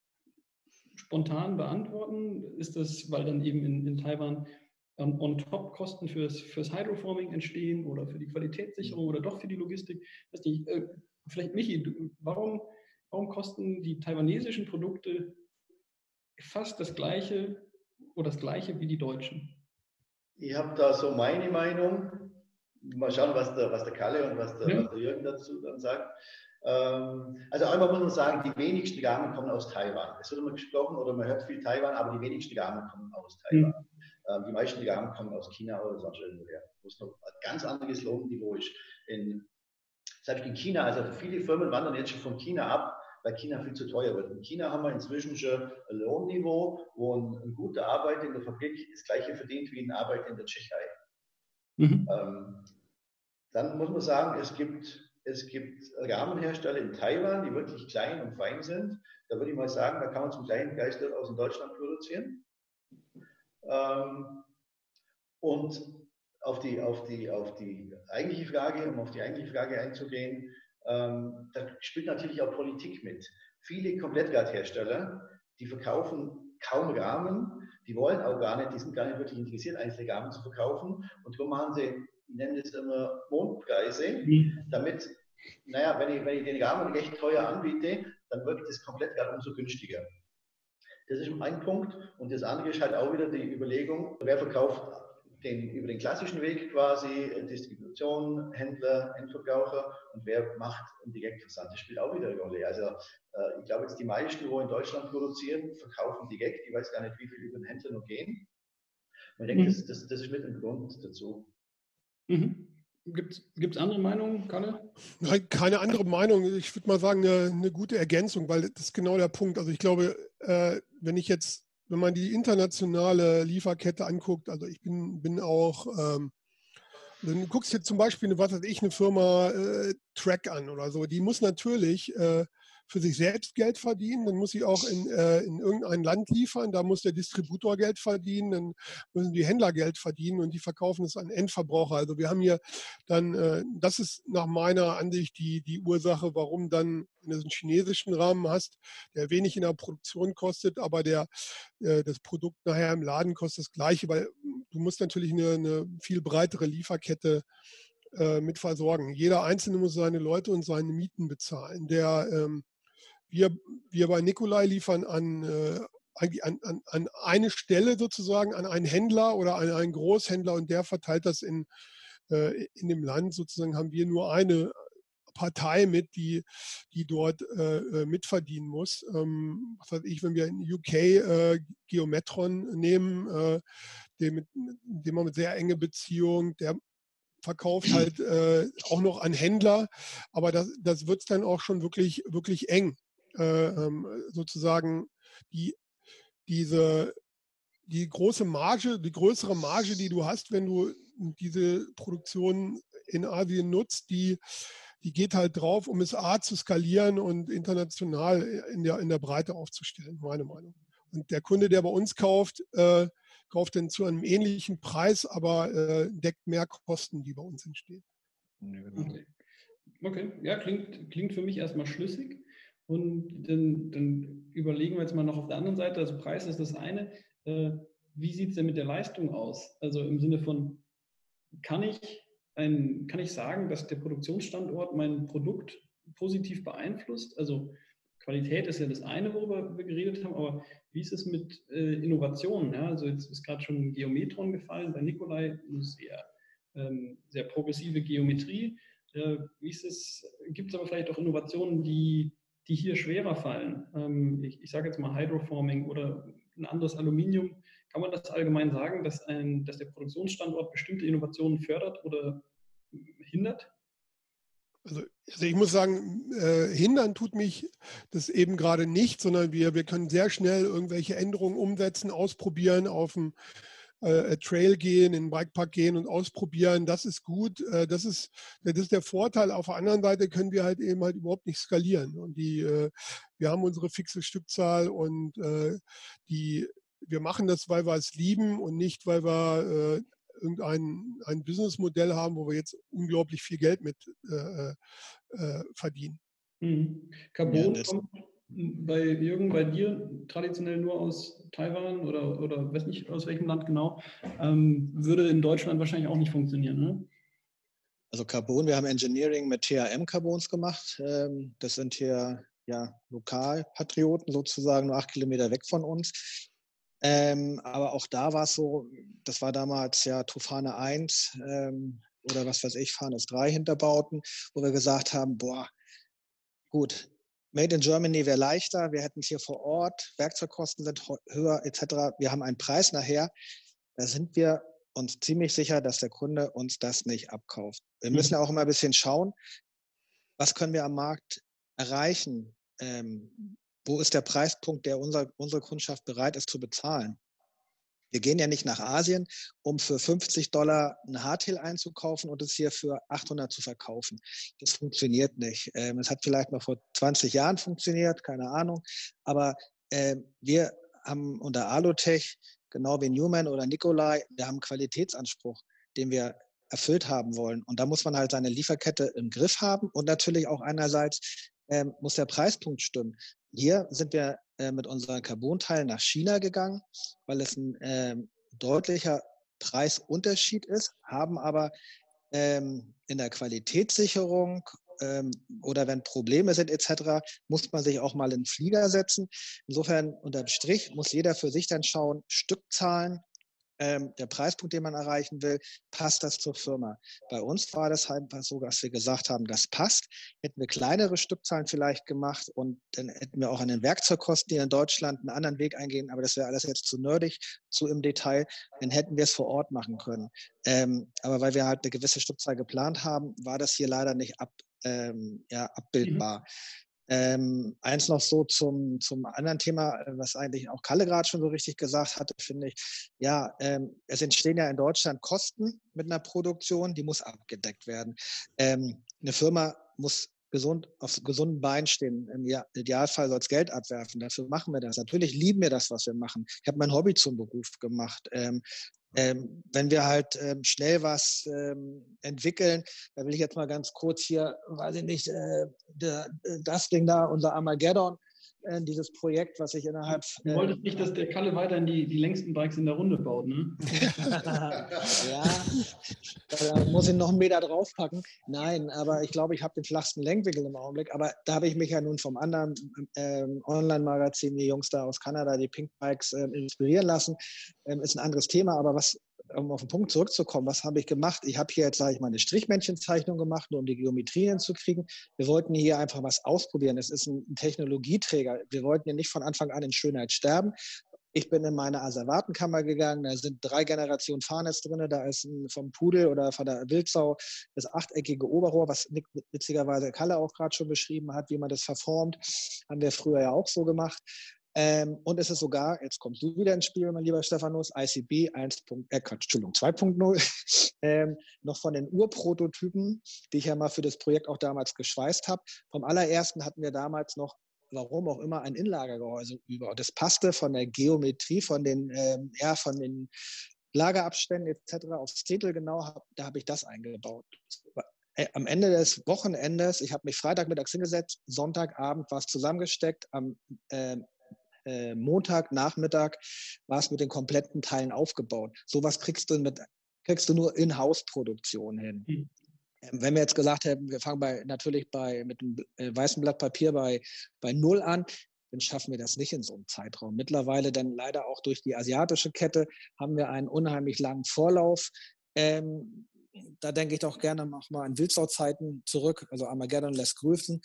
spontan beantworten? Ist das, weil dann eben in, in Taiwan ähm, on-top-Kosten fürs, fürs Hydroforming entstehen oder für die Qualitätssicherung oder doch für die Logistik? Weiß nicht, äh, vielleicht Michi, du, warum, warum kosten die taiwanesischen Produkte fast das gleiche oder das gleiche wie die deutschen? Ich habe da so meine Meinung. Mal schauen, was der, was der Kalle und was der, ja. was der Jürgen dazu dann sagt. Ähm, also einmal muss man sagen, die wenigsten Gamen kommen aus Taiwan. Es wird immer gesprochen oder man hört viel Taiwan, aber die wenigsten Gamen kommen aus Taiwan. Mhm. Die meisten Gamen kommen aus China oder sonst irgendwoher, wo es noch ein ganz anderes Lohnniveau ist. In, selbst in China, also viele Firmen wandern jetzt schon von China ab, weil China viel zu teuer wird. In China haben wir inzwischen schon ein Lohnniveau, wo ein, ein guter Arbeiter in der Fabrik das gleiche verdient wie ein Arbeiter in der Tschechei. Mhm. Ähm, dann muss man sagen, es gibt es gibt Rahmenhersteller in Taiwan, die wirklich klein und fein sind. Da würde ich mal sagen, da kann man zum kleinen Geist aus in Deutschland produzieren. Ähm, und auf die, auf, die, auf die eigentliche Frage, um auf die eigentliche Frage einzugehen, ähm, da spielt natürlich auch Politik mit. Viele Komplettgradhersteller, die verkaufen kaum Rahmen, die wollen auch gar nicht, die sind gar nicht wirklich interessiert, einzelne Rahmen zu verkaufen. Und darum machen sie ich nenne das immer Mondpreise, mhm. damit, naja, wenn ich, wenn ich den Rahmen recht teuer anbiete, dann wirkt das komplett gerade umso günstiger. Das ist ein Punkt. Und das andere ist halt auch wieder die Überlegung, wer verkauft den, über den klassischen Weg quasi Distribution, Händler, Endverbraucher und wer macht einen Direktversand. Das spielt auch wieder eine Rolle. Also äh, ich glaube jetzt die meisten, wo in Deutschland produzieren, verkaufen direkt. Ich weiß gar nicht, wie viel über den Händler noch gehen. Und ich denke, mhm. das, das, das ist mit ein Grund dazu. Mhm. Gibt es andere Meinungen, Kalle? Nein, keine andere Meinung. Ich würde mal sagen, eine, eine, gute Ergänzung, weil das ist genau der Punkt. Also ich glaube, äh, wenn ich jetzt, wenn man die internationale Lieferkette anguckt, also ich bin, bin auch, ähm, dann guckst du jetzt zum Beispiel, was weiß ich, eine Firma äh, Track an oder so, die muss natürlich äh, für sich selbst Geld verdienen, dann muss sie auch in, äh, in irgendein Land liefern, da muss der Distributor Geld verdienen, dann müssen die Händler Geld verdienen und die verkaufen es an Endverbraucher. Also wir haben hier dann, äh, das ist nach meiner Ansicht die, die Ursache, warum dann, wenn du einen chinesischen Rahmen hast, der wenig in der Produktion kostet, aber der, äh, das Produkt nachher im Laden kostet das gleiche, weil du musst natürlich eine, eine viel breitere Lieferkette äh, mit versorgen. Jeder Einzelne muss seine Leute und seine Mieten bezahlen. Der ähm, wir, wir bei Nikolai liefern an, äh, an, an, an eine Stelle sozusagen, an einen Händler oder an einen Großhändler und der verteilt das in, äh, in dem Land. Sozusagen haben wir nur eine Partei mit, die, die dort äh, äh mitverdienen muss. Ähm, was weiß ich, wenn wir in UK äh, Geometron nehmen, äh, dem, dem man mit sehr enge Beziehung, der verkauft halt äh, auch noch an Händler, aber das, das wird dann auch schon wirklich, wirklich eng. Äh, ähm, sozusagen die, diese, die große Marge, die größere Marge, die du hast, wenn du diese Produktion in Asien nutzt, die, die geht halt drauf, um es A zu skalieren und international in der, in der Breite aufzustellen, meine Meinung. Und der Kunde, der bei uns kauft, äh, kauft dann zu einem ähnlichen Preis, aber äh, deckt mehr Kosten, die bei uns entstehen. Genau. Okay. okay, ja, klingt, klingt für mich erstmal schlüssig. Und dann, dann, überlegen wir jetzt mal noch auf der anderen Seite, also Preis ist das eine. Äh, wie sieht es denn mit der Leistung aus? Also im Sinne von, kann ich, ein, kann ich sagen, dass der Produktionsstandort mein Produkt positiv beeinflusst? Also Qualität ist ja das eine, worüber wir geredet haben, aber wie ist es mit äh, Innovationen? Ja? Also jetzt ist gerade schon Geometron gefallen bei Nikolai, eine sehr, ähm, sehr progressive Geometrie. Äh, wie ist es, gibt es aber vielleicht auch Innovationen, die, die hier schwerer fallen? Ähm, ich, ich sage jetzt mal Hydroforming oder ein anderes Aluminium. Kann man das allgemein sagen, dass, ein, dass der Produktionsstandort bestimmte Innovationen fördert oder hindert? Also, also, ich muss sagen, äh, hindern tut mich das eben gerade nicht, sondern wir, wir können sehr schnell irgendwelche Änderungen umsetzen, ausprobieren, auf dem äh, Trail gehen, in den Bikepark gehen und ausprobieren. Das ist gut. Äh, das, ist, das ist der Vorteil. Auf der anderen Seite können wir halt eben halt überhaupt nicht skalieren. Und die, äh, wir haben unsere fixe Stückzahl und äh, die, wir machen das, weil wir es lieben und nicht, weil wir äh, irgendein ein Businessmodell haben, wo wir jetzt unglaublich viel Geld mit äh, äh, verdienen. Mhm. Carbon ja, kommt bei Jürgen, bei dir traditionell nur aus Taiwan oder, oder weiß nicht aus welchem Land genau, ähm, würde in Deutschland wahrscheinlich auch nicht funktionieren, ne? Also Carbon, wir haben Engineering mit THM-Carbons gemacht. Ähm, das sind hier ja, Lokalpatrioten sozusagen, nur acht Kilometer weg von uns. Ähm, aber auch da war es so, das war damals ja Tufane 1 ähm, oder was weiß ich, Fanes 3 Hinterbauten, wo wir gesagt haben, boah, gut, Made in Germany wäre leichter, wir hätten es hier vor Ort, Werkzeugkosten sind höher etc. Wir haben einen Preis nachher. Da sind wir uns ziemlich sicher, dass der Kunde uns das nicht abkauft. Wir müssen mhm. auch immer ein bisschen schauen, was können wir am Markt erreichen? Ähm, wo ist der Preispunkt, der unser, unsere Kundschaft bereit ist zu bezahlen? Wir gehen ja nicht nach Asien, um für 50 Dollar ein Hardtail einzukaufen und es hier für 800 zu verkaufen. Das funktioniert nicht. Ähm, es hat vielleicht mal vor 20 Jahren funktioniert, keine Ahnung. Aber äh, wir haben unter Alotech, genau wie Newman oder Nikolai, wir haben einen Qualitätsanspruch, den wir erfüllt haben wollen. Und da muss man halt seine Lieferkette im Griff haben und natürlich auch einerseits ähm, muss der Preispunkt stimmen. Hier sind wir äh, mit unseren Carbon-Teilen nach China gegangen, weil es ein äh, deutlicher Preisunterschied ist, haben aber ähm, in der Qualitätssicherung ähm, oder wenn Probleme sind etc., muss man sich auch mal in den Flieger setzen. Insofern unterm Strich muss jeder für sich dann schauen, Stückzahlen, ähm, der Preispunkt, den man erreichen will, passt das zur Firma. Bei uns war das halt so, dass wir gesagt haben, das passt. Hätten wir kleinere Stückzahlen vielleicht gemacht und dann hätten wir auch an den Werkzeugkosten, die in Deutschland einen anderen Weg eingehen, aber das wäre alles jetzt zu nerdig, zu im Detail, dann hätten wir es vor Ort machen können. Ähm, aber weil wir halt eine gewisse Stückzahl geplant haben, war das hier leider nicht ab, ähm, ja, abbildbar. Mhm. Ähm, eins noch so zum, zum anderen Thema, äh, was eigentlich auch Kalle gerade schon so richtig gesagt hatte, finde ich. Ja, ähm, es entstehen ja in Deutschland Kosten mit einer Produktion, die muss abgedeckt werden. Ähm, eine Firma muss gesund auf gesunden Beinen stehen. Im Idealfall soll es Geld abwerfen. Dafür machen wir das. Natürlich lieben wir das, was wir machen. Ich habe mein Hobby zum Beruf gemacht. Ähm, ähm, wenn wir halt ähm, schnell was ähm, entwickeln, da will ich jetzt mal ganz kurz hier, weiß ich nicht, äh, der, das Ding da, unser Armageddon, äh, dieses Projekt, was ich innerhalb. Du wolltest äh, nicht, dass der Kalle weiterhin die, die längsten Bikes in der Runde baut, ne? ja, da muss ich noch einen Meter draufpacken. Nein, aber ich glaube, ich habe den flachsten Lenkwinkel im Augenblick. Aber da habe ich mich ja nun vom anderen ähm, Online-Magazin, die Jungs da aus Kanada, die Pink Bikes, ähm, inspirieren lassen. Ähm, ist ein anderes Thema, aber was um auf den Punkt zurückzukommen, was habe ich gemacht? Ich habe hier jetzt, sage ich mal, eine Strichmännchenzeichnung gemacht, nur um die Geometrie hinzukriegen. Wir wollten hier einfach was ausprobieren. Es ist ein Technologieträger. Wir wollten hier nicht von Anfang an in Schönheit sterben. Ich bin in meine Asservatenkammer gegangen, da sind drei Generationen Fahrnetz drin, da ist ein, vom Pudel oder von der Wildsau das achteckige Oberrohr, was witzigerweise Kalle auch gerade schon beschrieben hat, wie man das verformt, haben wir früher ja auch so gemacht. Ähm, und es ist sogar, jetzt kommst du wieder ins Spiel, mein lieber Stephanus, ICB 1. Äh, Entschuldigung, 2.0, ähm, noch von den Urprototypen, die ich ja mal für das Projekt auch damals geschweißt habe. Vom allerersten hatten wir damals noch warum auch immer, ein Inlagergehäuse über. Und das passte von der Geometrie, von den, ähm, ja, von den Lagerabständen etc. aufs Zehntel genau, da habe ich das eingebaut. Äh, am Ende des Wochenendes, ich habe mich Freitagmittags hingesetzt, Sonntagabend war es zusammengesteckt, am äh, äh, Montagnachmittag war es mit den kompletten Teilen aufgebaut. Sowas kriegst du mit kriegst du nur In-House-Produktion hin. Mhm. Wenn wir jetzt gesagt hätten, wir fangen bei, natürlich bei, mit einem äh, weißen Blatt Papier bei, bei Null an, dann schaffen wir das nicht in so einem Zeitraum. Mittlerweile dann leider auch durch die asiatische Kette haben wir einen unheimlich langen Vorlauf. Ähm, da denke ich doch gerne noch mal an Wildsau-Zeiten zurück, also Armageddon lässt grüßen,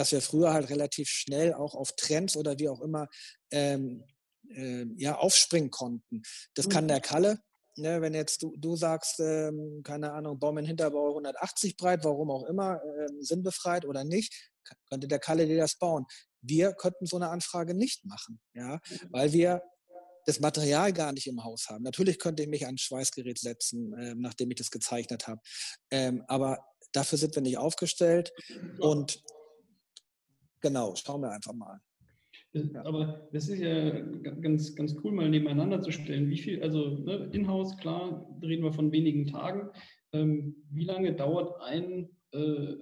dass wir früher halt relativ schnell auch auf Trends oder wie auch immer ähm, äh, ja, aufspringen konnten. Das mhm. kann der Kalle. Ne, wenn jetzt du, du sagst, ähm, keine Ahnung, Baum in Hinterbau 180 breit, warum auch immer, ähm, sinnbefreit oder nicht, könnte der Kalle dir das bauen. Wir könnten so eine Anfrage nicht machen, ja, mhm. weil wir das Material gar nicht im Haus haben. Natürlich könnte ich mich an ein Schweißgerät setzen, äh, nachdem ich das gezeichnet habe. Ähm, aber dafür sind wir nicht aufgestellt. Und genau, schauen wir einfach mal. Aber das ist ja ganz, ganz cool, mal nebeneinander zu stellen. Wie viel, also ne, in-house, klar, reden wir von wenigen Tagen. Ähm, wie lange dauert ein, äh,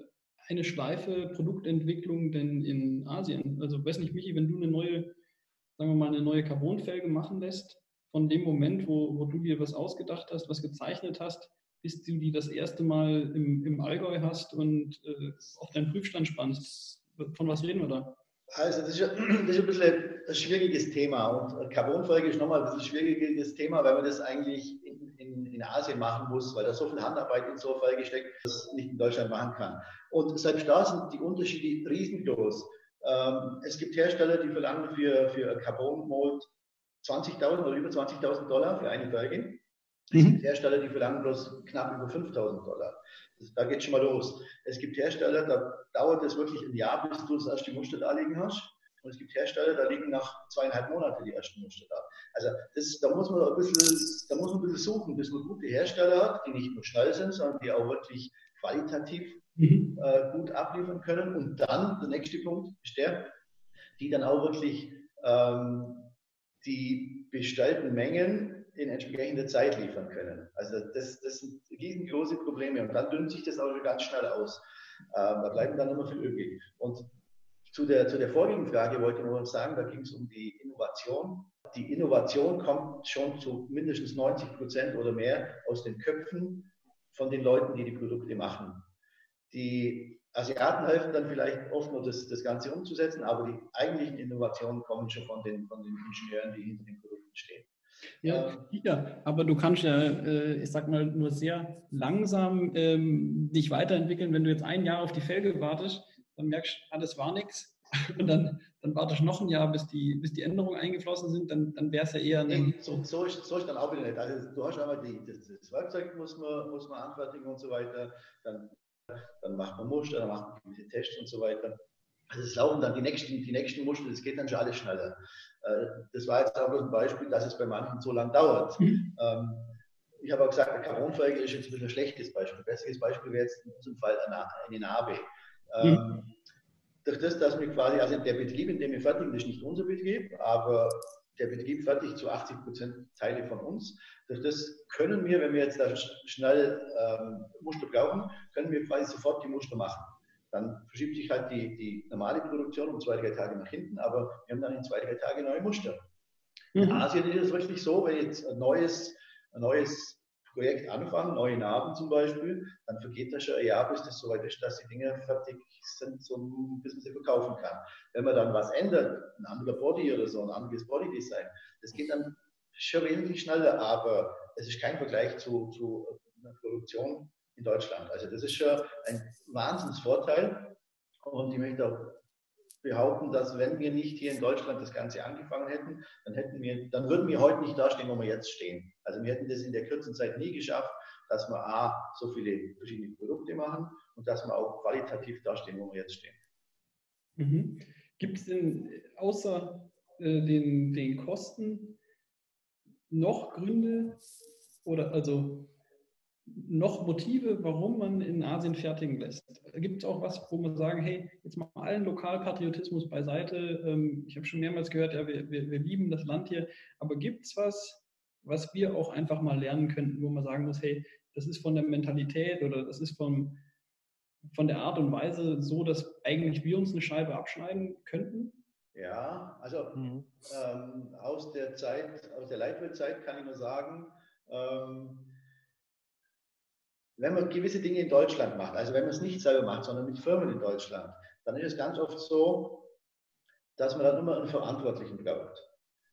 eine Schleife Produktentwicklung denn in Asien? Also, weiß nicht, Michi, wenn du eine neue sagen wir mal, eine neue Carbonfelge machen lässt, von dem Moment, wo, wo du dir was ausgedacht hast, was gezeichnet hast, bis du die das erste Mal im, im Allgäu hast und äh, auf deinen Prüfstand spannst. Von was reden wir da? Also das ist, das ist ein bisschen ein schwieriges Thema und Carbonfolge ist nochmal ein bisschen schwieriges Thema, weil man das eigentlich in, in, in, Asien machen muss, weil da so viel Handarbeit in so eine Folge steckt, dass es nicht in Deutschland machen kann. Und selbst da sind die Unterschiede riesengroß. Ähm, es gibt Hersteller, die verlangen für, für Carbon Mold 20.000 oder über 20.000 Dollar für eine Felge. Es mhm. gibt Hersteller, die verlangen bloß knapp über 5.000 Dollar. Das, da geht schon mal los. Es gibt Hersteller, da dauert es wirklich ein Jahr, bis du das erste Muster da liegen hast. Und es gibt Hersteller, da liegen nach zweieinhalb Monaten die ersten Muster da. Also das, da, muss man ein bisschen, da muss man ein bisschen suchen, bis man gute Hersteller hat, die nicht nur schnell sind, sondern die auch wirklich qualitativ mhm. äh, gut abliefern können. Und dann, der nächste Punkt ist der, die dann auch wirklich ähm, die bestellten Mengen in entsprechender Zeit liefern können. Also das, das sind riesengroße Probleme und dann dünnt sich das auch ganz schnell aus. Ähm, da bleiben dann immer viel übrig. Und zu der, zu der vorigen Frage wollte ich nur noch sagen, da ging es um die Innovation. Die Innovation kommt schon zu mindestens 90 Prozent oder mehr aus den Köpfen von den Leuten, die die Produkte machen. Die Asiaten helfen dann vielleicht oft nur das, das Ganze umzusetzen, aber die eigentlichen Innovationen kommen schon von den, von den Ingenieuren, die hinter den Produkten stehen. Ja, ähm, ja, aber du kannst ja, äh, ich sag mal, nur sehr langsam ähm, dich weiterentwickeln. Wenn du jetzt ein Jahr auf die Felge wartest, dann merkst du, alles war nichts. Und dann, dann wartest du noch ein Jahr, bis die, bis die Änderungen eingeflossen sind, dann, dann wäre es ja eher ein. So, so, ist, so ist dann auch wieder nicht. Also du hast einmal die, das, das Werkzeug muss man, muss man anfertigen und so weiter. Dann dann macht man Muster, dann macht man Tests und so weiter. Also es laufen dann die nächsten, die nächsten Muster, das geht dann schon alles schneller. Äh, das war jetzt auch ein Beispiel, dass es bei manchen so lang dauert. Mhm. Ähm, ich habe auch gesagt, der Carbonfolge ist jetzt ein bisschen ein schlechtes Beispiel. Ein besseres Beispiel wäre jetzt zum Fall eine Narbe. Ähm, mhm. Durch das, dass wir quasi, also der Betrieb, in dem wir fertigen, das ist nicht unser Betrieb, aber der Betrieb fertigt zu 80 Prozent Teile von uns. Durch das können wir, wenn wir jetzt da schnell ähm, Muster brauchen, können wir quasi sofort die Muster machen. Dann verschiebt sich halt die, die normale Produktion um zwei, drei Tage nach hinten, aber wir haben dann in zwei, drei Tage neue Muster. Mhm. In Asien ist es wirklich so, wenn jetzt ein neues, ein neues Projekt anfangen, neue Narben zum Beispiel, dann vergeht das schon ein Jahr, bis das soweit ist, dass die Dinge fertig sind, zum, bis man sie verkaufen kann. Wenn man dann was ändert, ein anderer Body oder so, ein anderes Bodydesign, das geht dann schon wesentlich schneller, aber es ist kein Vergleich zu, zu einer Produktion in Deutschland. Also das ist schon ein Wahnsinnsvorteil und ich möchte auch behaupten, dass wenn wir nicht hier in Deutschland das Ganze angefangen hätten, dann hätten wir, dann würden wir heute nicht dastehen, wo wir jetzt stehen. Also wir hätten das in der kürzesten Zeit nie geschafft, dass wir A, so viele verschiedene Produkte machen und dass wir auch qualitativ dastehen, wo wir jetzt stehen. Mhm. Gibt es denn außer äh, den, den Kosten noch Gründe oder also noch Motive, warum man in Asien fertigen lässt? Gibt es auch was, wo man sagen, hey, jetzt mal allen Lokalpatriotismus beiseite. Ähm, ich habe schon mehrmals gehört, ja, wir, wir, wir lieben das Land hier, aber gibt es was, was wir auch einfach mal lernen könnten, wo man sagen muss, hey, das ist von der Mentalität oder das ist vom, von der Art und Weise so, dass eigentlich wir uns eine Scheibe abschneiden könnten? Ja, also mhm. ähm, aus der Zeit, aus der Leitweltzeit kann ich nur sagen, ähm, wenn man gewisse Dinge in Deutschland macht, also wenn man es nicht selber macht, sondern mit Firmen in Deutschland, dann ist es ganz oft so, dass man dann immer einen Verantwortlichen braucht.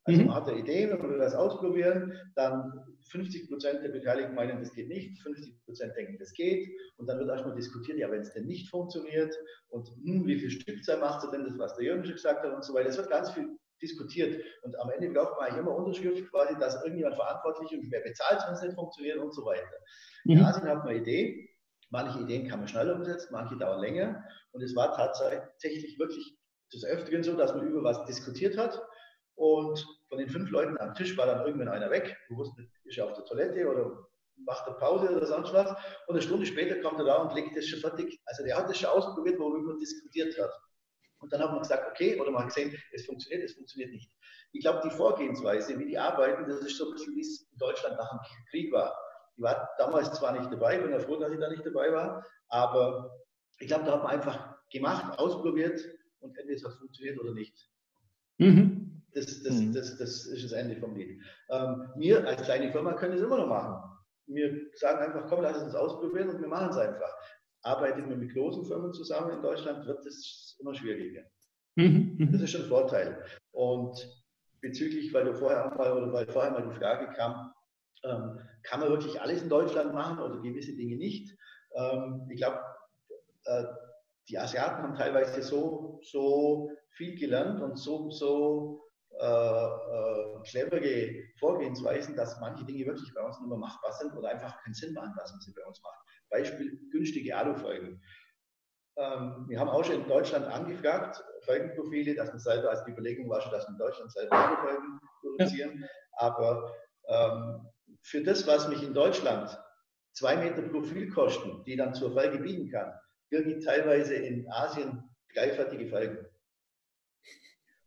Also mhm. man hat eine Idee, man will das ausprobieren, dann 50 Prozent der Beteiligten meinen, das geht nicht, 50 Prozent denken, das geht und dann wird erstmal diskutiert, ja, wenn es denn nicht funktioniert und hm, wie viel Stückzahl macht ihr denn, das was der Jürgen schon gesagt hat und so weiter. Es wird ganz viel diskutiert und am Ende braucht man eigentlich immer Unterschrift quasi, dass irgendjemand verantwortlich und wer bezahlt, wenn es nicht funktioniert und so weiter. Mhm. In Asien hat man eine Idee, manche Ideen kann man schneller umsetzen, manche dauern länger und es war tatsächlich wirklich des Öfteren so, dass man über was diskutiert hat und von den fünf Leuten am Tisch war dann irgendwann einer weg. Du wusstest, ist er auf der Toilette oder macht eine Pause oder sonst was. Und eine Stunde später kommt er da und legt das schon fertig. Also der hat das schon ausprobiert, worüber man diskutiert hat. Und dann hat man gesagt, okay, oder man hat gesehen, es funktioniert, es funktioniert nicht. Ich glaube, die Vorgehensweise, wie die arbeiten, das ist so ein bisschen, wie es in Deutschland nach dem Krieg war. Ich war damals zwar nicht dabei, bin ja froh, dass ich da nicht dabei war, aber ich glaube, da hat man einfach gemacht, ausprobiert und entweder es hat funktioniert oder nicht. Mhm. Das, das, mhm. das, das, ist das Ende vom Lied. Ähm, wir als kleine Firma können es immer noch machen. Wir sagen einfach, komm, lass es uns ausprobieren und wir machen es einfach. Arbeitet man mit großen Firmen zusammen in Deutschland, wird es immer schwieriger. Mhm, mhm. Das ist schon ein Vorteil. Und bezüglich, weil du vorher mal, oder weil vorher mal die Frage kam, ähm, kann man wirklich alles in Deutschland machen oder gewisse Dinge nicht? Ähm, ich glaube, äh, die Asiaten haben teilweise so, so viel gelernt und so, so äh, äh, clevere Vorgehensweisen, dass manche Dinge wirklich bei uns nicht mehr machbar sind oder einfach keinen Sinn machen, dass man sie bei uns macht. Beispiel günstige Alufolgen. Ähm, wir haben auch schon in Deutschland angefragt, Folgenprofile, dass man selber, als die Überlegung war schon, dass wir in Deutschland selber Alufolgen produzieren. Ja. Aber ähm, für das, was mich in Deutschland zwei Meter Profil kosten, die dann zur Folge bieten kann, ich teilweise in Asien gleichwertige Folgen.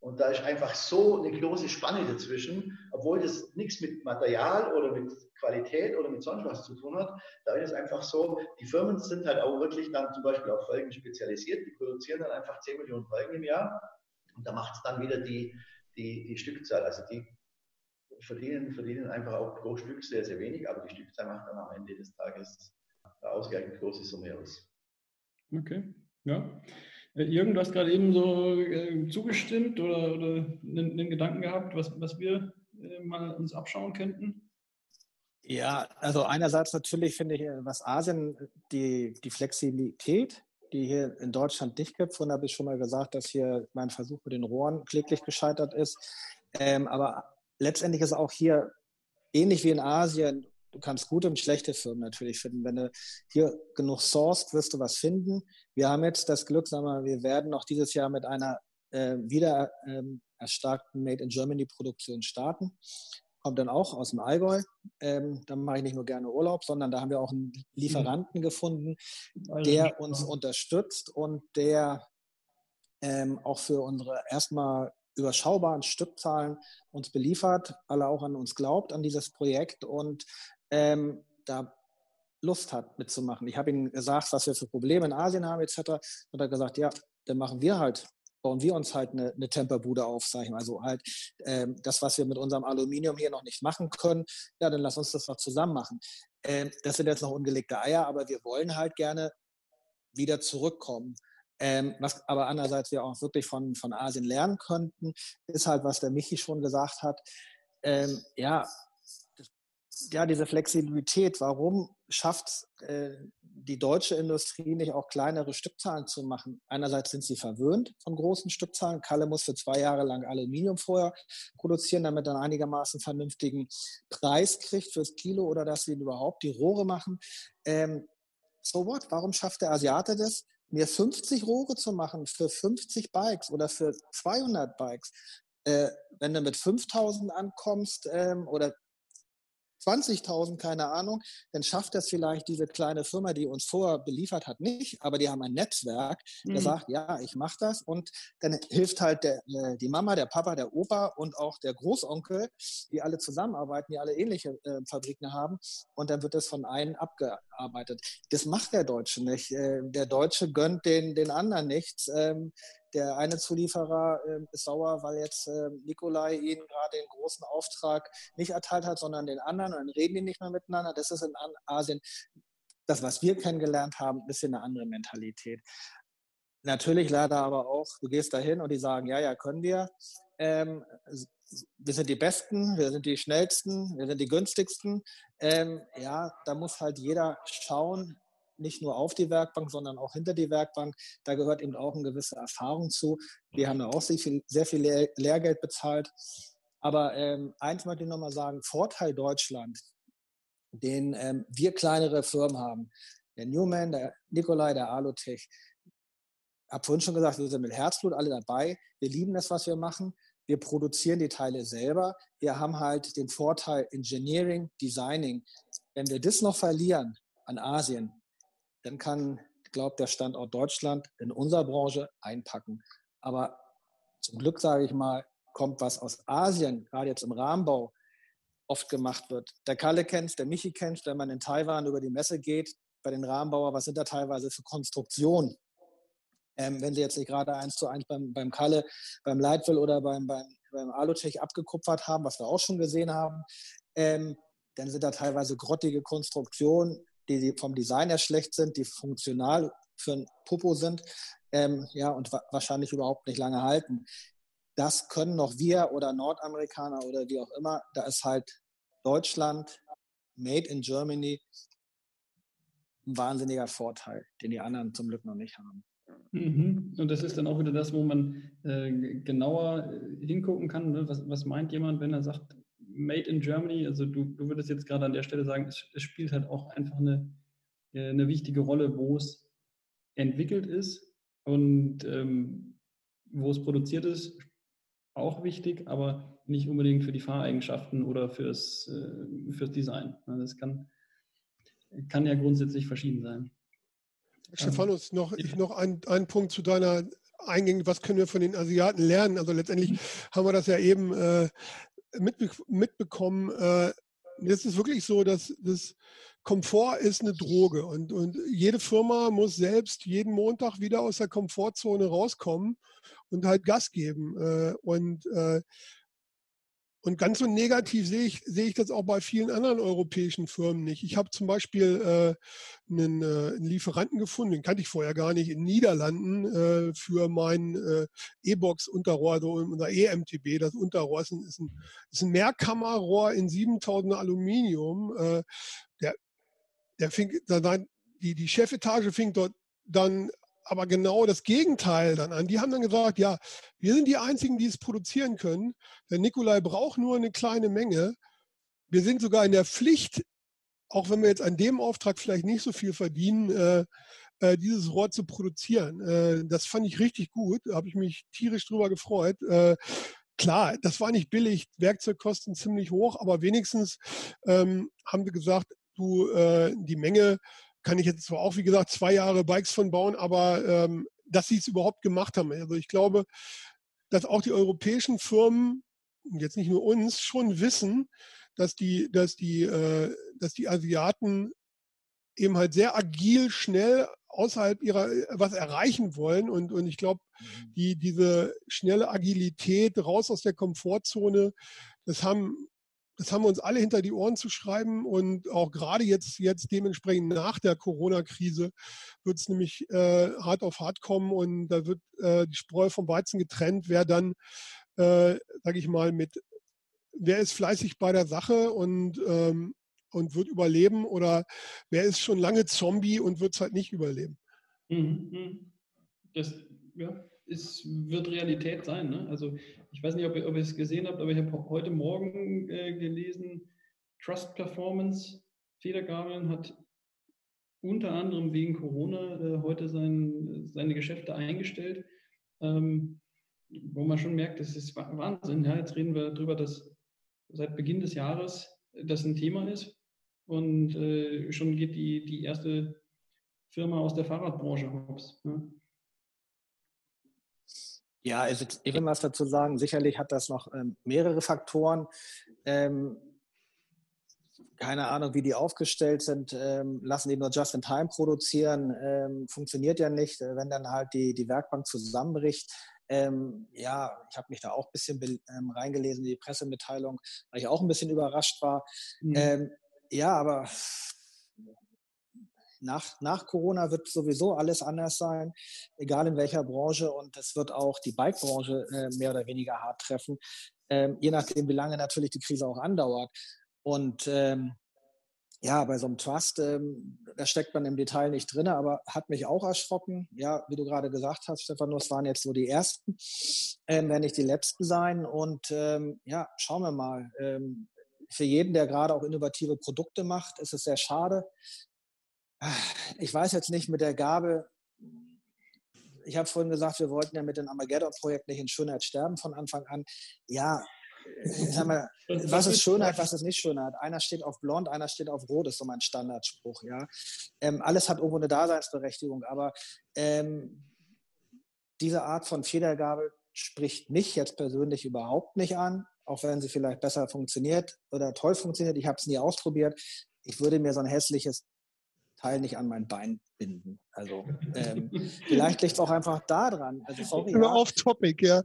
Und da ist einfach so eine große Spanne dazwischen, obwohl das nichts mit Material oder mit Qualität oder mit sonst was zu tun hat. Da ist es einfach so, die Firmen sind halt auch wirklich dann zum Beispiel auf Folgen spezialisiert. Die produzieren dann einfach 10 Millionen Folgen im Jahr. Und da macht es dann wieder die, die, die Stückzahl. Also die verdienen, verdienen einfach auch pro Stück sehr, sehr wenig, aber die Stückzahl macht dann am Ende des Tages eine ausgleichend große Summe aus. Okay, ja. Äh, Jürgen, du hast gerade eben so äh, zugestimmt oder, oder einen, einen, Gedanken gehabt, was, was wir äh, mal uns abschauen könnten? Ja, also einerseits natürlich finde ich, äh, was Asien, die, die Flexibilität, die hier in Deutschland nicht gibt. Vorhin habe ich schon mal gesagt, dass hier mein Versuch mit den Rohren kläglich gescheitert ist. Ähm, aber letztendlich ist auch hier ähnlich wie in Asien du kannst gute und schlechte Firmen natürlich finden. Wenn du hier genug sourced, wirst du was finden. Wir haben jetzt das Glück, sagen wir, wir werden noch dieses Jahr mit einer äh, wieder ähm, erstarkten Made in Germany Produktion starten. Kommt dann auch aus dem Allgäu. Ähm, da mache ich nicht nur gerne Urlaub, sondern da haben wir auch einen Lieferanten mhm. gefunden, der uns unterstützt und der ähm, auch für unsere erstmal überschaubaren Stückzahlen uns beliefert, alle auch an uns glaubt, an dieses Projekt und ähm, da Lust hat mitzumachen. Ich habe ihm gesagt, was wir für Probleme in Asien haben etc. Und er hat gesagt, ja, dann machen wir halt, bauen wir uns halt eine, eine Temperbude auf, sag ich mal. Also halt ähm, das, was wir mit unserem Aluminium hier noch nicht machen können, ja, dann lass uns das noch zusammen machen. Ähm, das sind jetzt noch ungelegte Eier, aber wir wollen halt gerne wieder zurückkommen. Ähm, was aber andererseits wir auch wirklich von, von Asien lernen könnten, ist halt, was der Michi schon gesagt hat. Ähm, ja, ja, diese Flexibilität, warum schafft äh, die deutsche Industrie nicht auch kleinere Stückzahlen zu machen? Einerseits sind sie verwöhnt von großen Stückzahlen. Kalle muss für zwei Jahre lang Aluminium vorher produzieren, damit er einen einigermaßen vernünftigen Preis kriegt fürs Kilo oder dass sie überhaupt die Rohre machen. Ähm, so what? Warum schafft der Asiate das? Mir 50 Rohre zu machen für 50 Bikes oder für 200 Bikes. äh, wenn du mit 5000 ankommst ähm, oder 20.000, keine Ahnung, dann schafft das vielleicht diese kleine Firma, die uns vorher beliefert hat, nicht. Aber die haben ein Netzwerk, der mhm. sagt, ja, ich mache das. Und dann hilft halt der, äh, die Mama, der Papa, der Opa und auch der Großonkel, die alle zusammenarbeiten, die alle ähnliche äh, Fabriken haben. Und dann wird das von einem abgearbeitet. Das macht der Deutsche nicht. Äh, der Deutsche gönnt den, den anderen nichts. Ähm, der eine Zulieferer äh, ist sauer, weil jetzt äh, Nikolai ihnen gerade den großen Auftrag nicht erteilt hat, sondern den anderen und dann reden die nicht mehr miteinander. Das ist in Asien, das, was wir kennengelernt haben, bisschen eine andere Mentalität. Natürlich leider aber auch, du gehst dahin und die sagen, ja, ja, können wir. Ähm, wir sind die Besten, wir sind die Schnellsten, wir sind die Günstigsten. Ähm, ja, da muss halt jeder schauen, nicht nur auf die Werkbank, sondern auch hinter die Werkbank. Da gehört eben auch eine gewisse Erfahrung zu. Wir haben ja auch sehr viel, sehr viel Lehr Lehrgeld bezahlt. Aber ähm, eins möchte ich nochmal sagen, Vorteil Deutschland, den ähm, wir kleinere Firmen haben, der Newman, der Nikolai, der Alutech, habe vorhin schon gesagt, wir sind mit Herzblut alle dabei. Wir lieben das, was wir machen. Wir produzieren die Teile selber. Wir haben halt den Vorteil Engineering, Designing. Wenn wir das noch verlieren an Asien, dann kann, glaubt der Standort Deutschland in unserer Branche einpacken. Aber zum Glück, sage ich mal, kommt was aus Asien, gerade jetzt im Rahmenbau, oft gemacht wird. Der Kalle kennt der Michi kennt wenn man in Taiwan über die Messe geht, bei den Rahmenbauern, was sind da teilweise für Konstruktionen? Ähm, wenn sie jetzt nicht gerade eins zu eins beim, beim Kalle, beim Leitwell oder beim, beim, beim Alutech abgekupfert haben, was wir auch schon gesehen haben, ähm, dann sind da teilweise grottige Konstruktionen, die vom Design her schlecht sind, die funktional für ein Popo sind ähm, ja, und wa wahrscheinlich überhaupt nicht lange halten. Das können noch wir oder Nordamerikaner oder wie auch immer. Da ist halt Deutschland, Made in Germany, ein wahnsinniger Vorteil, den die anderen zum Glück noch nicht haben. Mhm. Und das ist dann auch wieder das, wo man äh, genauer äh, hingucken kann. Ne? Was, was, meint jemand, wenn er sagt, Made in Germany? Also du, du würdest jetzt gerade an der Stelle sagen, es, es spielt halt auch einfach eine, äh, eine wichtige Rolle, wo es entwickelt ist und ähm, wo es produziert ist, auch wichtig, aber nicht unbedingt für die Fahreigenschaften oder fürs, äh, fürs Design. Das kann, kann ja grundsätzlich verschieden sein. Stephanus, noch, ich, noch ein, ein Punkt zu deiner Eingänge, was können wir von den Asiaten lernen? Also letztendlich mhm. haben wir das ja eben äh, mitbe mitbekommen. Äh, es ist wirklich so, dass das Komfort ist eine Droge und, und jede Firma muss selbst jeden Montag wieder aus der Komfortzone rauskommen und halt Gas geben. Äh, und äh, und ganz so negativ sehe ich, sehe ich das auch bei vielen anderen europäischen Firmen nicht. Ich habe zum Beispiel äh, einen, äh, einen, Lieferanten gefunden, den kannte ich vorher gar nicht, in den Niederlanden äh, für mein äh, E-Box-Unterrohr, also unser EMTB. Das Unterrohr ist ein, ist ein, ist ein Mehrkammerrohr in 7000 Aluminium. Äh, der, der fing, die, die Chefetage fing dort dann aber genau das Gegenteil dann an. Die haben dann gesagt, ja, wir sind die Einzigen, die es produzieren können. Der Nikolai braucht nur eine kleine Menge. Wir sind sogar in der Pflicht, auch wenn wir jetzt an dem Auftrag vielleicht nicht so viel verdienen, äh, äh, dieses Rohr zu produzieren. Äh, das fand ich richtig gut, da habe ich mich tierisch drüber gefreut. Äh, klar, das war nicht billig, Werkzeugkosten ziemlich hoch, aber wenigstens ähm, haben wir gesagt, du, äh, die Menge kann ich jetzt zwar auch, wie gesagt, zwei Jahre Bikes von bauen, aber ähm, dass sie es überhaupt gemacht haben. Also ich glaube, dass auch die europäischen Firmen, jetzt nicht nur uns, schon wissen, dass die, dass die, äh, dass die Asiaten eben halt sehr agil, schnell außerhalb ihrer was erreichen wollen. Und, und ich glaube, mhm. die, diese schnelle Agilität raus aus der Komfortzone, das haben das haben wir uns alle hinter die Ohren zu schreiben und auch gerade jetzt, jetzt dementsprechend nach der Corona-Krise wird es nämlich äh, hart auf hart kommen und da wird äh, die Spreu vom Weizen getrennt, wer dann, äh, sage ich mal, mit, wer ist fleißig bei der Sache und, ähm, und wird überleben oder wer ist schon lange Zombie und wird es halt nicht überleben. Mhm, mhm. Das, ja, es wird Realität sein. Ne? Also ich weiß nicht, ob ihr, ob ihr es gesehen habt, aber ich habe heute Morgen äh, gelesen, Trust Performance, Federgabeln hat unter anderem wegen Corona äh, heute sein, seine Geschäfte eingestellt. Ähm, wo man schon merkt, das ist Wahnsinn. Ja, jetzt reden wir darüber, dass seit Beginn des Jahres das ein Thema ist und äh, schon geht die, die erste Firma aus der Fahrradbranche hops. Ja. Ja, also ich will was dazu sagen. Sicherlich hat das noch ähm, mehrere Faktoren. Ähm, keine Ahnung, wie die aufgestellt sind, ähm, lassen die nur just in time produzieren, ähm, funktioniert ja nicht, äh, wenn dann halt die, die Werkbank zusammenbricht. Ähm, ja, ich habe mich da auch ein bisschen ähm, reingelesen in die Pressemitteilung, weil ich auch ein bisschen überrascht war. Mhm. Ja, aber nach, nach Corona wird sowieso alles anders sein, egal in welcher Branche. Und es wird auch die Bike-Branche äh, mehr oder weniger hart treffen, ähm, je nachdem, wie lange natürlich die Krise auch andauert. Und ähm, ja, bei so einem Trust, ähm, da steckt man im Detail nicht drin, aber hat mich auch erschrocken. Ja, wie du gerade gesagt hast, Stefan, das waren jetzt so die ersten, ähm, werden nicht die letzten sein. Und ähm, ja, schauen wir mal. Ähm, für jeden, der gerade auch innovative Produkte macht, ist es sehr schade. Ich weiß jetzt nicht mit der Gabe, ich habe vorhin gesagt, wir wollten ja mit dem Armageddon-Projekt nicht in Schönheit sterben von Anfang an. Ja, sag mal, was ist Schönheit, was ist nicht Schönheit? Einer steht auf blond, einer steht auf rot, ist so mein Standardspruch. Ja? Ähm, alles hat irgendwo eine Daseinsberechtigung, aber ähm, diese Art von Federgabe spricht mich jetzt persönlich überhaupt nicht an, auch wenn sie vielleicht besser funktioniert oder toll funktioniert. Ich habe es nie ausprobiert. Ich würde mir so ein hässliches Teil nicht an mein Bein binden. Also ähm, vielleicht liegt es auch einfach daran. Also sorry. Immer ja. off topic, ja.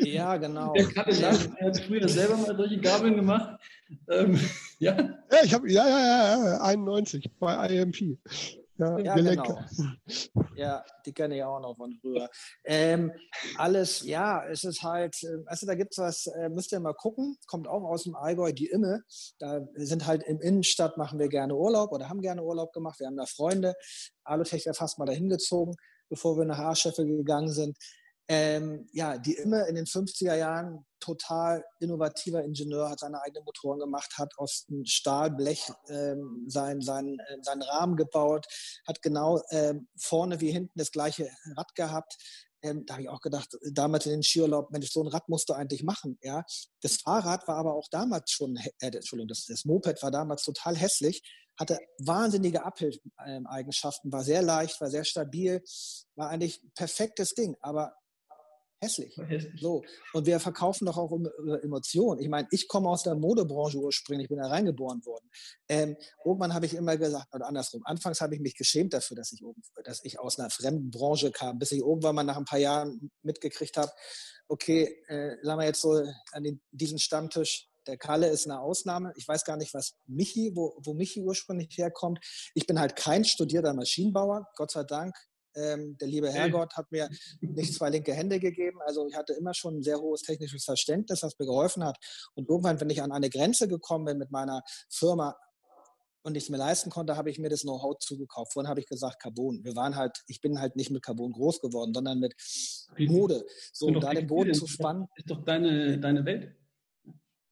Ja, genau. Der Kandidat hat früher selber mal solche Gabeln gemacht. Ähm, ja. Ja, ich habe ja, ja, ja, 91 bei IMP. Ja, ja genau. Ja, die kenne ich auch noch von früher. Ähm, alles, ja, es ist halt, also da gibt es was, äh, müsst ihr mal gucken, kommt auch aus dem Allgäu, die Imme. Da sind halt im Innenstadt, machen wir gerne Urlaub oder haben gerne Urlaub gemacht. Wir haben da Freunde. Alutech wäre fast mal dahin gezogen, bevor wir nach Haarscheffe gegangen sind ähm, ja, die immer in den 50er Jahren total innovativer Ingenieur, hat seine eigenen Motoren gemacht, hat aus Stahlblech ähm, seinen, seinen, äh, seinen Rahmen gebaut, hat genau ähm, vorne wie hinten das gleiche Rad gehabt. Ähm, da habe ich auch gedacht, damals in den Skiurlaub, Mensch, so ein Rad musst du eigentlich machen. Ja? Das Fahrrad war aber auch damals schon, äh, Entschuldigung, das, das Moped war damals total hässlich, hatte wahnsinnige Abhilfeigenschaften, war sehr leicht, war sehr stabil, war eigentlich perfektes Ding. Aber hässlich. hässlich. So. Und wir verkaufen doch auch Emotionen. Ich meine, ich komme aus der Modebranche ursprünglich, ich bin da reingeboren worden. Ähm, irgendwann habe ich immer gesagt, oder andersrum, anfangs habe ich mich geschämt dafür, dass ich, dass ich aus einer fremden Branche kam, bis ich irgendwann mal nach ein paar Jahren mitgekriegt habe, okay, äh, sagen wir jetzt so an den, diesen Stammtisch, der Kalle ist eine Ausnahme. Ich weiß gar nicht, was Michi, wo, wo Michi ursprünglich herkommt. Ich bin halt kein studierter Maschinenbauer, Gott sei Dank. Ähm, der liebe Herrgott hat mir nicht zwei linke Hände gegeben. Also ich hatte immer schon ein sehr hohes technisches Verständnis, was mir geholfen hat. Und irgendwann, wenn ich an eine Grenze gekommen bin mit meiner Firma und ich es mir leisten konnte, habe ich mir das Know-how zugekauft. Vorhin habe ich gesagt Carbon. Wir waren halt, ich bin halt nicht mit Carbon groß geworden, sondern mit Mode. So, um da den Boden zu spannen. Ist doch deine, deine Welt.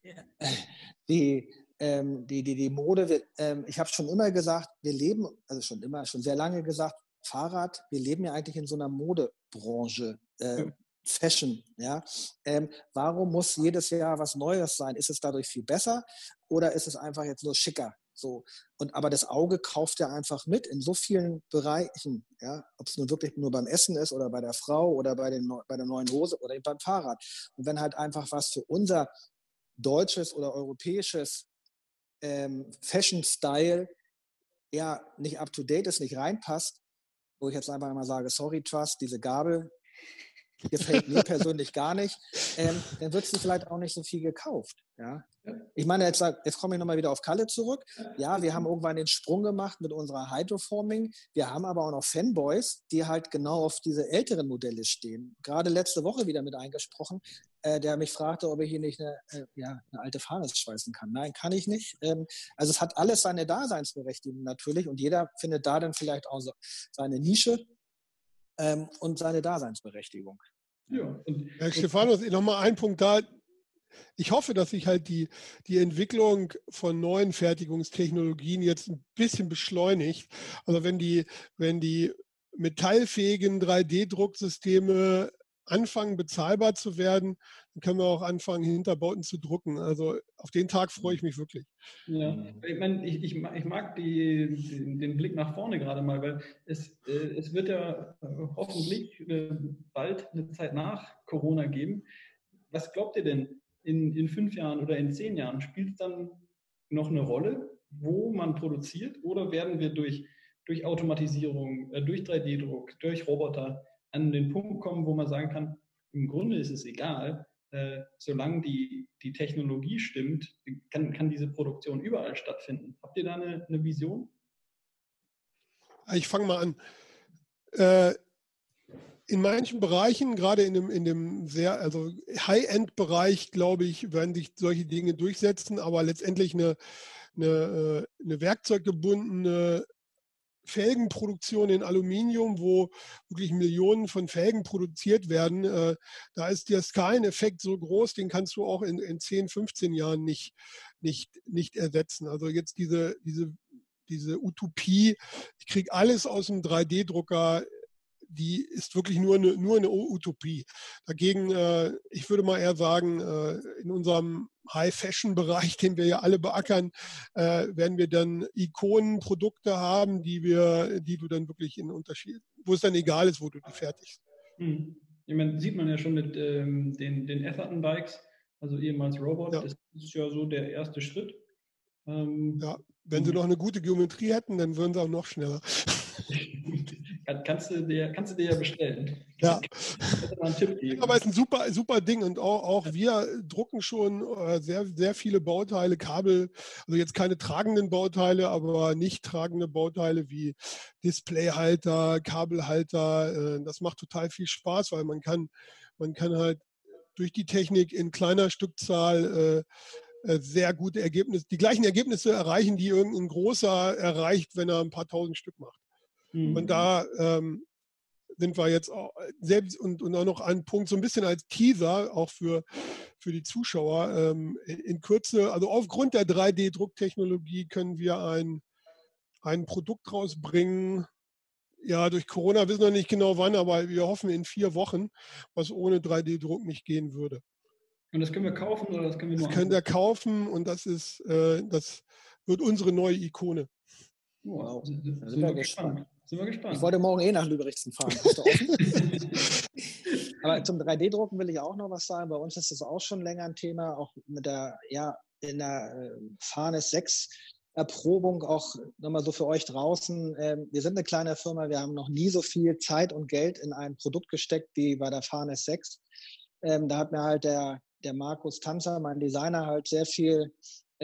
Die, ähm, die, die, die Mode, wir, ähm, ich habe schon immer gesagt, wir leben, also schon immer, schon sehr lange gesagt, Fahrrad, wir leben ja eigentlich in so einer Modebranche. Äh, Fashion, ja. Ähm, warum muss jedes Jahr was Neues sein? Ist es dadurch viel besser oder ist es einfach jetzt nur schicker? So. Und aber das Auge kauft ja einfach mit in so vielen Bereichen, ja, ob es nun wirklich nur beim Essen ist oder bei der Frau oder bei, den, bei der neuen Hose oder eben beim Fahrrad. Und wenn halt einfach was für unser deutsches oder europäisches ähm, Fashion-Style ja nicht up to date ist, nicht reinpasst, wo ich jetzt einfach mal sage, sorry Trust, diese Gabel gefällt mir persönlich gar nicht, ähm, dann wird sie vielleicht auch nicht so viel gekauft. Ja? Ich meine, jetzt, jetzt komme ich nochmal wieder auf Kalle zurück. Ja, wir haben irgendwann den Sprung gemacht mit unserer Hydroforming. Wir haben aber auch noch Fanboys, die halt genau auf diese älteren Modelle stehen. Gerade letzte Woche wieder mit eingesprochen, äh, der mich fragte, ob ich hier nicht eine, äh, ja, eine alte Fahne schweißen kann. Nein, kann ich nicht. Ähm, also es hat alles seine Daseinsberechtigung natürlich und jeder findet da dann vielleicht auch so seine Nische ähm, und seine Daseinsberechtigung. Ja, und, Herr nochmal ein Punkt da, ich hoffe, dass sich halt die, die Entwicklung von neuen Fertigungstechnologien jetzt ein bisschen beschleunigt. Also wenn die, wenn die metallfähigen 3D-Drucksysteme anfangen, bezahlbar zu werden, dann können wir auch anfangen, Hinterbauten zu drucken. Also auf den Tag freue ich mich wirklich. Ja, ich, meine, ich, ich, ich mag die, die, den Blick nach vorne gerade mal, weil es, äh, es wird ja äh, hoffentlich äh, bald eine Zeit nach Corona geben. Was glaubt ihr denn in, in fünf Jahren oder in zehn Jahren? Spielt es dann noch eine Rolle, wo man produziert oder werden wir durch, durch Automatisierung, durch 3D-Druck, durch Roboter an den Punkt kommen, wo man sagen kann, im Grunde ist es egal, äh, solange die, die Technologie stimmt, kann, kann diese Produktion überall stattfinden. Habt ihr da eine, eine Vision? Ich fange mal an. Äh, in manchen Bereichen, gerade in dem, in dem sehr, also High-End-Bereich, glaube ich, werden sich solche Dinge durchsetzen, aber letztendlich eine, eine, äh, eine werkzeuggebundene Felgenproduktion in Aluminium, wo wirklich Millionen von Felgen produziert werden, äh, da ist der Skaleneffekt so groß, den kannst du auch in, in 10, 15 Jahren nicht, nicht, nicht ersetzen. Also jetzt diese, diese, diese Utopie, ich kriege alles aus dem 3D-Drucker die ist wirklich nur eine, nur eine Utopie. Dagegen, äh, ich würde mal eher sagen, äh, in unserem High-Fashion-Bereich, den wir ja alle beackern, äh, werden wir dann Ikonenprodukte haben, die wir, die du dann wirklich in Unterschied, wo es dann egal ist, wo du die fertigst. Hm. Ich meine, sieht man ja schon mit ähm, den, den Etherton-Bikes, also ehemals Robot, ja. das ist ja so der erste Schritt. Ähm, ja, wenn sie noch eine gute Geometrie hätten, dann würden sie auch noch schneller. kannst, du dir, kannst du dir ja bestellen. Ja. Aber es ist ein super, super Ding und auch, auch wir drucken schon äh, sehr, sehr viele Bauteile, Kabel, also jetzt keine tragenden Bauteile, aber nicht tragende Bauteile wie Displayhalter, Kabelhalter. Äh, das macht total viel Spaß, weil man kann, man kann halt durch die Technik in kleiner Stückzahl äh, sehr gute Ergebnisse, die gleichen Ergebnisse erreichen, die irgendein großer erreicht, wenn er ein paar tausend Stück macht. Mhm. Und da ähm, sind wir jetzt auch selbst und, und auch noch ein Punkt, so ein bisschen als Teaser, auch für, für die Zuschauer. Ähm, in, Kürze, also aufgrund der 3D-Drucktechnologie können wir ein, ein Produkt rausbringen. Ja, durch Corona wissen wir nicht genau wann, aber wir hoffen in vier Wochen, was ohne 3D-Druck nicht gehen würde. Und das können wir kaufen oder das können wir nur? Das können wir kaufen und das ist, äh, das wird unsere neue Ikone. Wow, sind, sind wir gespannt. Sind wir gespannt. Ich wollte morgen eh nach Lüberichsen fahren. Aber zum 3D-Drucken will ich auch noch was sagen. Bei uns ist das auch schon länger ein Thema, auch mit der, ja, in der äh, Farnes 6 Erprobung auch nochmal so für euch draußen. Ähm, wir sind eine kleine Firma, wir haben noch nie so viel Zeit und Geld in ein Produkt gesteckt wie bei der Farnes 6. Ähm, da hat mir halt der, der Markus Tanzer, mein Designer, halt sehr viel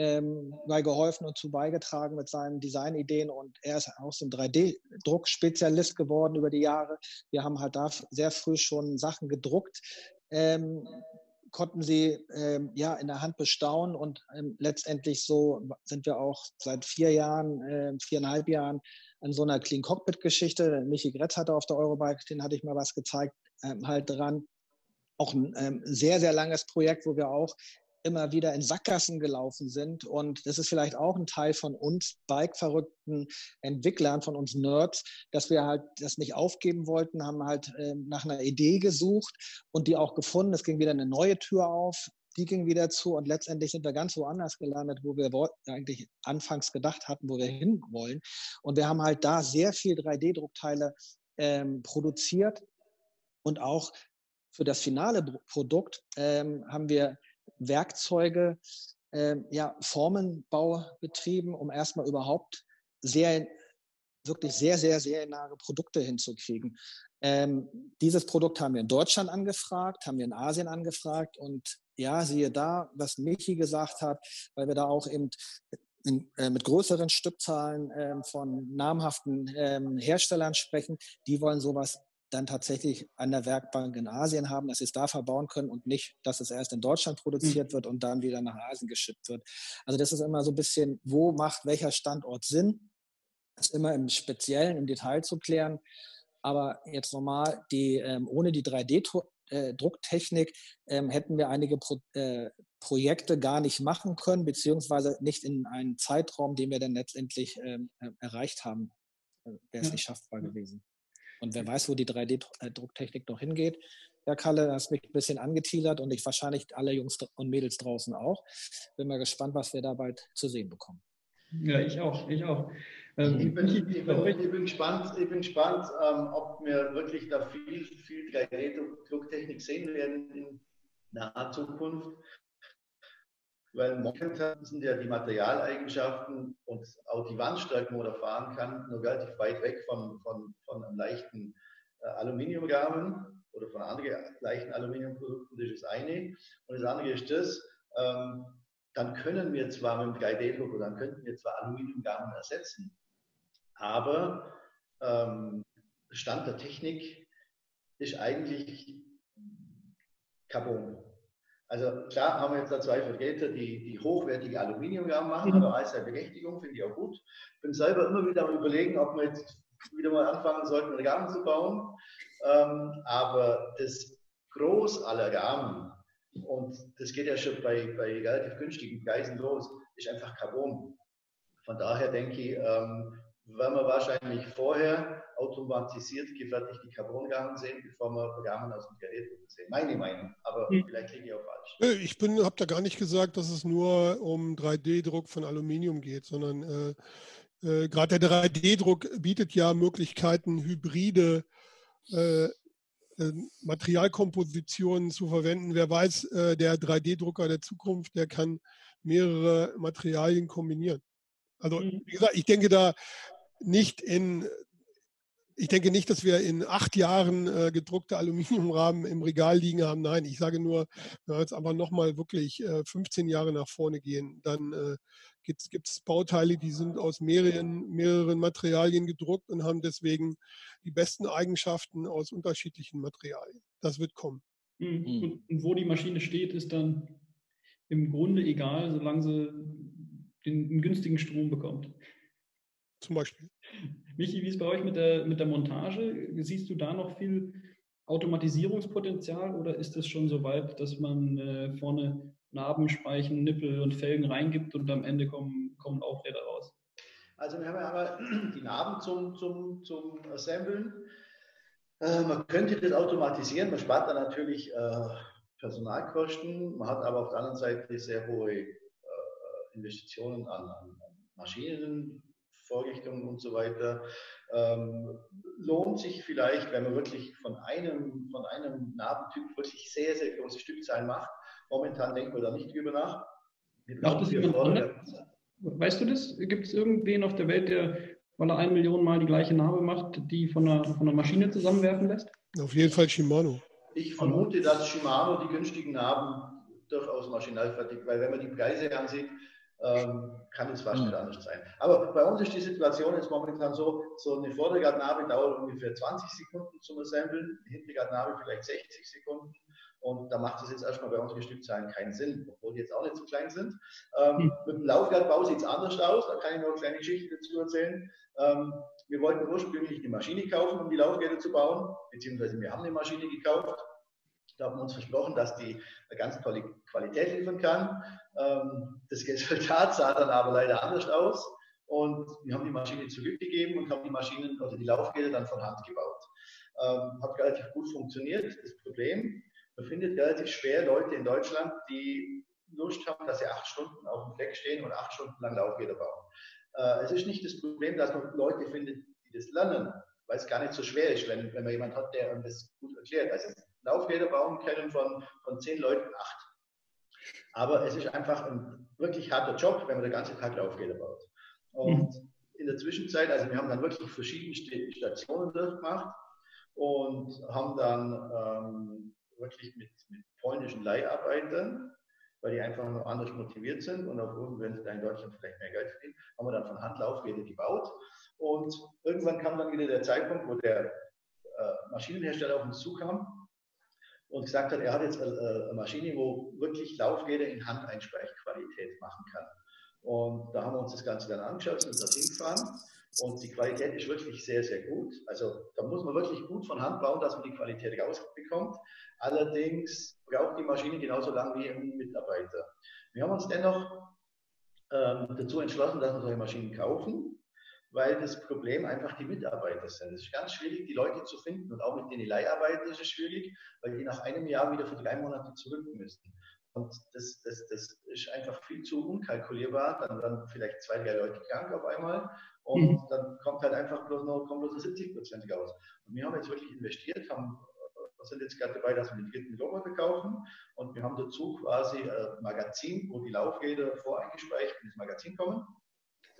ähm, bei geholfen und zu beigetragen mit seinen Designideen und er ist auch so ein 3D-Druckspezialist geworden über die Jahre. Wir haben halt da sehr früh schon Sachen gedruckt, ähm, konnten sie ähm, ja in der Hand bestaunen und ähm, letztendlich so sind wir auch seit vier Jahren, äh, viereinhalb Jahren an so einer Clean Cockpit Geschichte. Michi Gretz hatte auf der Eurobike, den hatte ich mal was gezeigt, ähm, halt dran auch ein ähm, sehr, sehr langes Projekt, wo wir auch immer wieder in Sackgassen gelaufen sind. Und das ist vielleicht auch ein Teil von uns Bike-verrückten Entwicklern, von uns Nerds, dass wir halt das nicht aufgeben wollten, haben halt äh, nach einer Idee gesucht und die auch gefunden. Es ging wieder eine neue Tür auf. Die ging wieder zu und letztendlich sind wir ganz woanders gelandet, wo wir eigentlich anfangs gedacht hatten, wo wir hinwollen. Und wir haben halt da sehr viel 3D-Druckteile ähm, produziert und auch für das finale Produkt ähm, haben wir Werkzeuge, äh, ja, Formenbau betrieben, um erstmal überhaupt sehr, wirklich sehr, sehr, sehr nahe Produkte hinzukriegen. Ähm, dieses Produkt haben wir in Deutschland angefragt, haben wir in Asien angefragt und ja, siehe da, was Michi gesagt hat, weil wir da auch eben in, äh, mit größeren Stückzahlen äh, von namhaften ähm, Herstellern sprechen, die wollen sowas dann tatsächlich an der Werkbank in Asien haben, dass sie es da verbauen können und nicht, dass es erst in Deutschland produziert mhm. wird und dann wieder nach Asien geschippt wird. Also das ist immer so ein bisschen, wo macht welcher Standort Sinn? Das ist immer im Speziellen, im Detail zu klären. Aber jetzt nochmal, die, ähm, ohne die 3D-Drucktechnik äh, ähm, hätten wir einige äh, Projekte gar nicht machen können, beziehungsweise nicht in einen Zeitraum, den wir dann letztendlich ähm, äh, erreicht haben, wäre es ja. nicht schaffbar gewesen. Und wer weiß, wo die 3D-Drucktechnik noch hingeht, Herr Kalle, hast mich ein bisschen angeteasert und ich wahrscheinlich alle Jungs und Mädels draußen auch. Bin mal gespannt, was wir da bald zu sehen bekommen. Ja, ich auch, ich auch. Ähm, ich, bin, ich, bin, ich, bin, gespannt, ich bin gespannt ähm, ob wir wirklich da viel, viel 3D-Drucktechnik sehen werden in naher Zukunft. Weil momentan sind ja die Materialeigenschaften und auch die Wandstärken, wo er fahren kann, nur relativ weit weg von, von, von einem leichten äh, Aluminiumrahmen oder von anderen leichten Aluminiumprodukten. Das ist das eine. Und das andere ist das, ähm, dann können wir zwar mit dem 3D-Druck oder dann könnten wir zwar Aluminiumrahmen ersetzen, aber ähm, Stand der Technik ist eigentlich Carbon. Also klar haben wir jetzt da zwei Vertreter, die, die hochwertige Aluminiumrahmen machen, mhm. aber als der Berechtigung finde ich auch gut. Ich bin selber immer wieder am überlegen, ob wir jetzt wieder mal anfangen sollten, einen Rahmen zu bauen. Ähm, aber das Groß aller Rahmen, und das geht ja schon bei, bei relativ günstigen Preisen los, ist einfach Carbon. Von daher denke ich, ähm, werden wir wahrscheinlich vorher automatisiert gefertigte Carbonrahmen sehen, bevor wir Rahmen aus dem Gerät sehen. Meine Meinung, aber hm. vielleicht liege ich auch falsch. Ich habe da gar nicht gesagt, dass es nur um 3D-Druck von Aluminium geht, sondern äh, äh, gerade der 3D-Druck bietet ja Möglichkeiten, hybride äh, äh, Materialkompositionen zu verwenden. Wer weiß, äh, der 3D-Drucker der Zukunft, der kann mehrere Materialien kombinieren. Also, mhm. wie gesagt, ich denke da nicht in, ich denke nicht, dass wir in acht Jahren äh, gedruckte Aluminiumrahmen im Regal liegen haben. Nein, ich sage nur, wenn wir jetzt aber nochmal wirklich äh, 15 Jahre nach vorne gehen, dann äh, gibt es Bauteile, die sind aus mehreren, mehreren Materialien gedruckt und haben deswegen die besten Eigenschaften aus unterschiedlichen Materialien. Das wird kommen. Mhm. Und, und wo die Maschine steht, ist dann im Grunde egal, solange sie den, einen günstigen Strom bekommt. Zum Beispiel. Michi, wie ist bei euch mit der, mit der Montage? Siehst du da noch viel Automatisierungspotenzial oder ist es schon so weit, dass man äh, vorne Narben, Speichen, Nippel und Felgen reingibt und am Ende kommen, kommen Aufräder raus? Also wir haben ja einmal die Narben zum, zum, zum Assemblen. Äh, man könnte das automatisieren, man spart dann natürlich äh, Personalkosten, man hat aber auf der anderen Seite sehr hohe äh, Investitionen an, an Maschinen, Vorrichtungen und so weiter. Ähm, lohnt sich vielleicht, wenn man wirklich von einem, von einem Narbentyp wirklich sehr, sehr große Stückzahlen macht. Momentan denken wir da nicht drüber nach. Macht das jemand Weißt du das? Gibt es irgendwen auf der Welt, der, weil er eine Million Mal die gleiche Narbe macht, die von einer, von einer Maschine zusammenwerfen lässt? Auf jeden Fall Shimano. Ich vermute, dass Shimano die günstigen Narben durchaus maschinal fertigt, weil wenn man die Preise ansieht, ähm, kann es fast mhm. nicht anders sein. Aber bei uns ist die Situation jetzt momentan so, so eine Vordergartnabe dauert ungefähr 20 Sekunden zum Assemblen, die Hintergartnabe vielleicht 60 Sekunden. Und da macht es jetzt erstmal bei unseren Stückzahlen keinen Sinn, obwohl die jetzt auch nicht so klein sind. Ähm, mhm. Mit dem Laufwerkbau sieht es anders aus, da kann ich noch eine kleine Geschichte dazu erzählen. Ähm, wir wollten ursprünglich eine Maschine kaufen, um die Laufräder zu bauen, beziehungsweise wir haben eine Maschine gekauft. Da haben wir uns versprochen, dass die eine ganz tolle Qualität liefern kann. Ähm, das Resultat sah dann aber leider anders aus. Und wir haben die Maschine zurückgegeben und haben die Maschinen, also die Laufräder dann von Hand gebaut. Ähm, hat relativ gut funktioniert. Das Problem, man findet relativ schwer Leute in Deutschland, die Lust haben, dass sie acht Stunden auf dem Fleck stehen und acht Stunden lang Laufräder bauen. Äh, es ist nicht das Problem, dass man Leute findet, die das lernen, weil es gar nicht so schwer ist, wenn, wenn man jemanden hat, der das gut erklärt. Also Laufräder bauen können von, von zehn Leuten acht. Aber es ist einfach ein wirklich harter Job, wenn man den ganzen Tag Laufräder baut. Und mhm. in der Zwischenzeit, also wir haben dann wirklich verschiedene Stationen durchgemacht und haben dann ähm, wirklich mit, mit polnischen Leiharbeitern, weil die einfach nur anders motiviert sind und aufgrund, wenn sie da in Deutschland vielleicht mehr Geld verdienen, haben wir dann von Hand Laufräder gebaut. Und irgendwann kam dann wieder der Zeitpunkt, wo der äh, Maschinenhersteller auf uns zukam und gesagt hat, er hat jetzt eine Maschine, wo wirklich Laufräder in Handeinsprechqualität machen kann. Und da haben wir uns das Ganze dann angeschaut, sind dorthin gefahren und die Qualität ist wirklich sehr, sehr gut. Also da muss man wirklich gut von Hand bauen, dass man die Qualität rausbekommt. Allerdings braucht die Maschine genauso lange wie ein Mitarbeiter. Wir haben uns dennoch ähm, dazu entschlossen, dass wir solche Maschinen kaufen. Weil das Problem einfach die Mitarbeiter sind. Es ist ganz schwierig, die Leute zu finden und auch mit den Leiharbeitern ist es schwierig, weil die nach einem Jahr wieder für drei Monate zurück müssen. Und das, das, das ist einfach viel zu unkalkulierbar. Dann werden vielleicht zwei, drei Leute krank auf einmal und mhm. dann kommt halt einfach bloß noch, kommt bloß 70 Prozent raus. Und wir haben jetzt wirklich investiert, haben, wir sind jetzt gerade dabei, dass wir den dritten Roboter kaufen und wir haben dazu quasi ein Magazin, wo die Laufräder voreingespeichert in das Magazin kommen.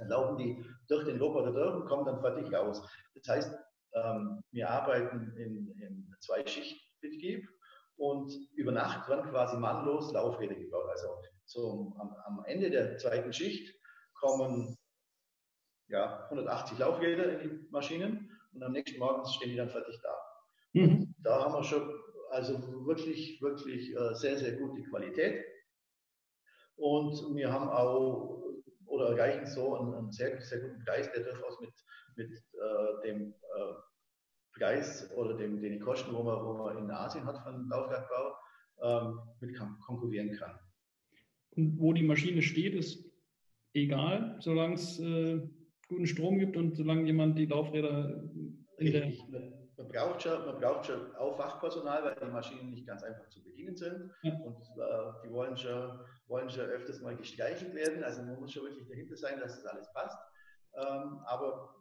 Dann laufen die durch den Roboter durch und kommen dann fertig raus. Das heißt, ähm, wir arbeiten in, in Zwei-Schicht-Betrieb und über Nacht werden quasi mannlos Laufräder gebaut. Also zum, am, am Ende der zweiten Schicht kommen ja, 180 Laufräder in die Maschinen und am nächsten Morgen stehen die dann fertig da. Mhm. Da haben wir schon also wirklich, wirklich äh, sehr, sehr gute Qualität. Und wir haben auch oder erreichen so einen, einen sehr, sehr guten Preis, der durchaus mit, mit äh, dem äh, Preis oder dem, den Kosten, wo man, wo man in Asien hat von Laufwerkbau, ähm, mit konkurrieren kann. Und wo die Maschine steht, ist egal, solange es äh, guten Strom gibt und solange jemand die Laufräder in der braucht, schon, man braucht schon auch Fachpersonal, weil die Maschinen nicht ganz einfach zu bedienen sind. Und äh, die wollen schon, wollen schon öfters mal gestreichelt werden. Also man muss schon wirklich dahinter sein, dass das alles passt. Ähm, aber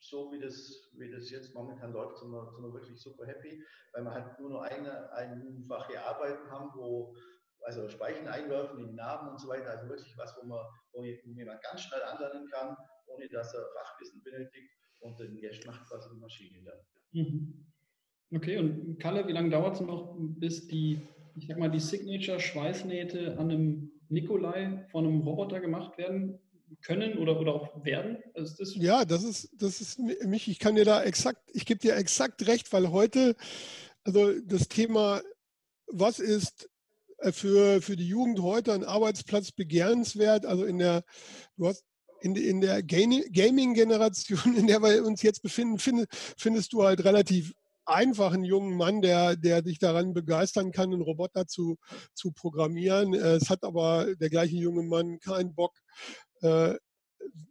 so wie das, wie das jetzt momentan läuft, sind wir, sind wir wirklich super happy, weil wir halt nur noch eine einfache Arbeiten haben, wo also Speichen einwerfen in Narben und so weiter, also wirklich was, wo man, wo jemand ganz schnell anlernen kann, ohne dass er Fachwissen benötigt und den Rest macht quasi die Maschine dann. Mhm. Okay, und Kalle, wie lange dauert es noch, bis die, ich sag mal, die Signature-Schweißnähte an einem Nikolai von einem Roboter gemacht werden? können oder, oder auch werden? Also das ja, das ist, das ist mich, ich kann dir da exakt, ich gebe dir exakt recht, weil heute, also das Thema, was ist äh, für, für die Jugend heute ein Arbeitsplatz begehrenswert, also in der, du hast in, in der Gaming-Generation, in der wir uns jetzt befinden, find, findest du halt relativ einfach einen jungen Mann, der, der dich daran begeistern kann, einen Roboter zu, zu programmieren. Es hat aber der gleiche junge Mann keinen Bock, äh,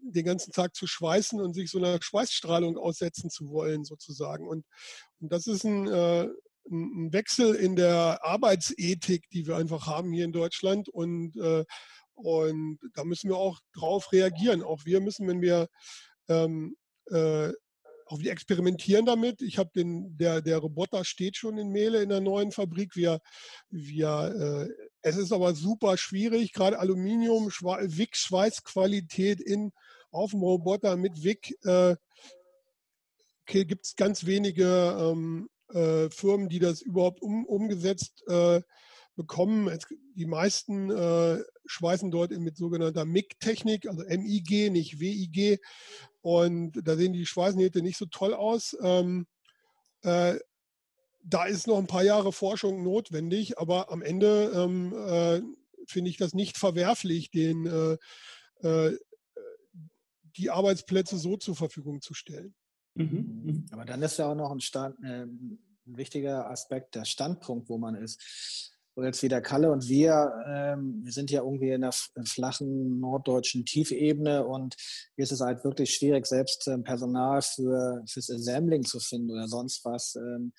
den ganzen Tag zu schweißen und sich so einer Schweißstrahlung aussetzen zu wollen, sozusagen. Und, und das ist ein, äh, ein Wechsel in der Arbeitsethik, die wir einfach haben hier in Deutschland. Und, äh, und da müssen wir auch drauf reagieren. Auch wir müssen, wenn wir ähm, äh, auch wir experimentieren damit. Ich habe den, der, der Roboter steht schon in Mehle in der neuen Fabrik. Wir, wir, äh, es ist aber super schwierig, gerade Aluminium, Wick, Schweißqualität in, auf dem Roboter mit Wick. Äh, okay, gibt es ganz wenige ähm, äh, Firmen, die das überhaupt um, umgesetzt äh, bekommen. Die meisten äh, schweißen dort mit sogenannter MIG-Technik, also MIG, nicht WIG. Und da sehen die Schweißnähte nicht so toll aus. Ähm, äh, da ist noch ein paar Jahre Forschung notwendig, aber am Ende ähm, äh, finde ich das nicht verwerflich, den, äh, äh die Arbeitsplätze so zur Verfügung zu stellen. Mhm. Aber dann ist ja auch noch ein, Stand, äh, ein wichtiger Aspekt der Standpunkt, wo man ist wo jetzt wieder Kalle und wir, ähm, wir sind ja irgendwie in der flachen norddeutschen Tiefebene und hier ist es halt wirklich schwierig, selbst ähm, Personal für fürs Assembling zu finden oder sonst was. Ähm,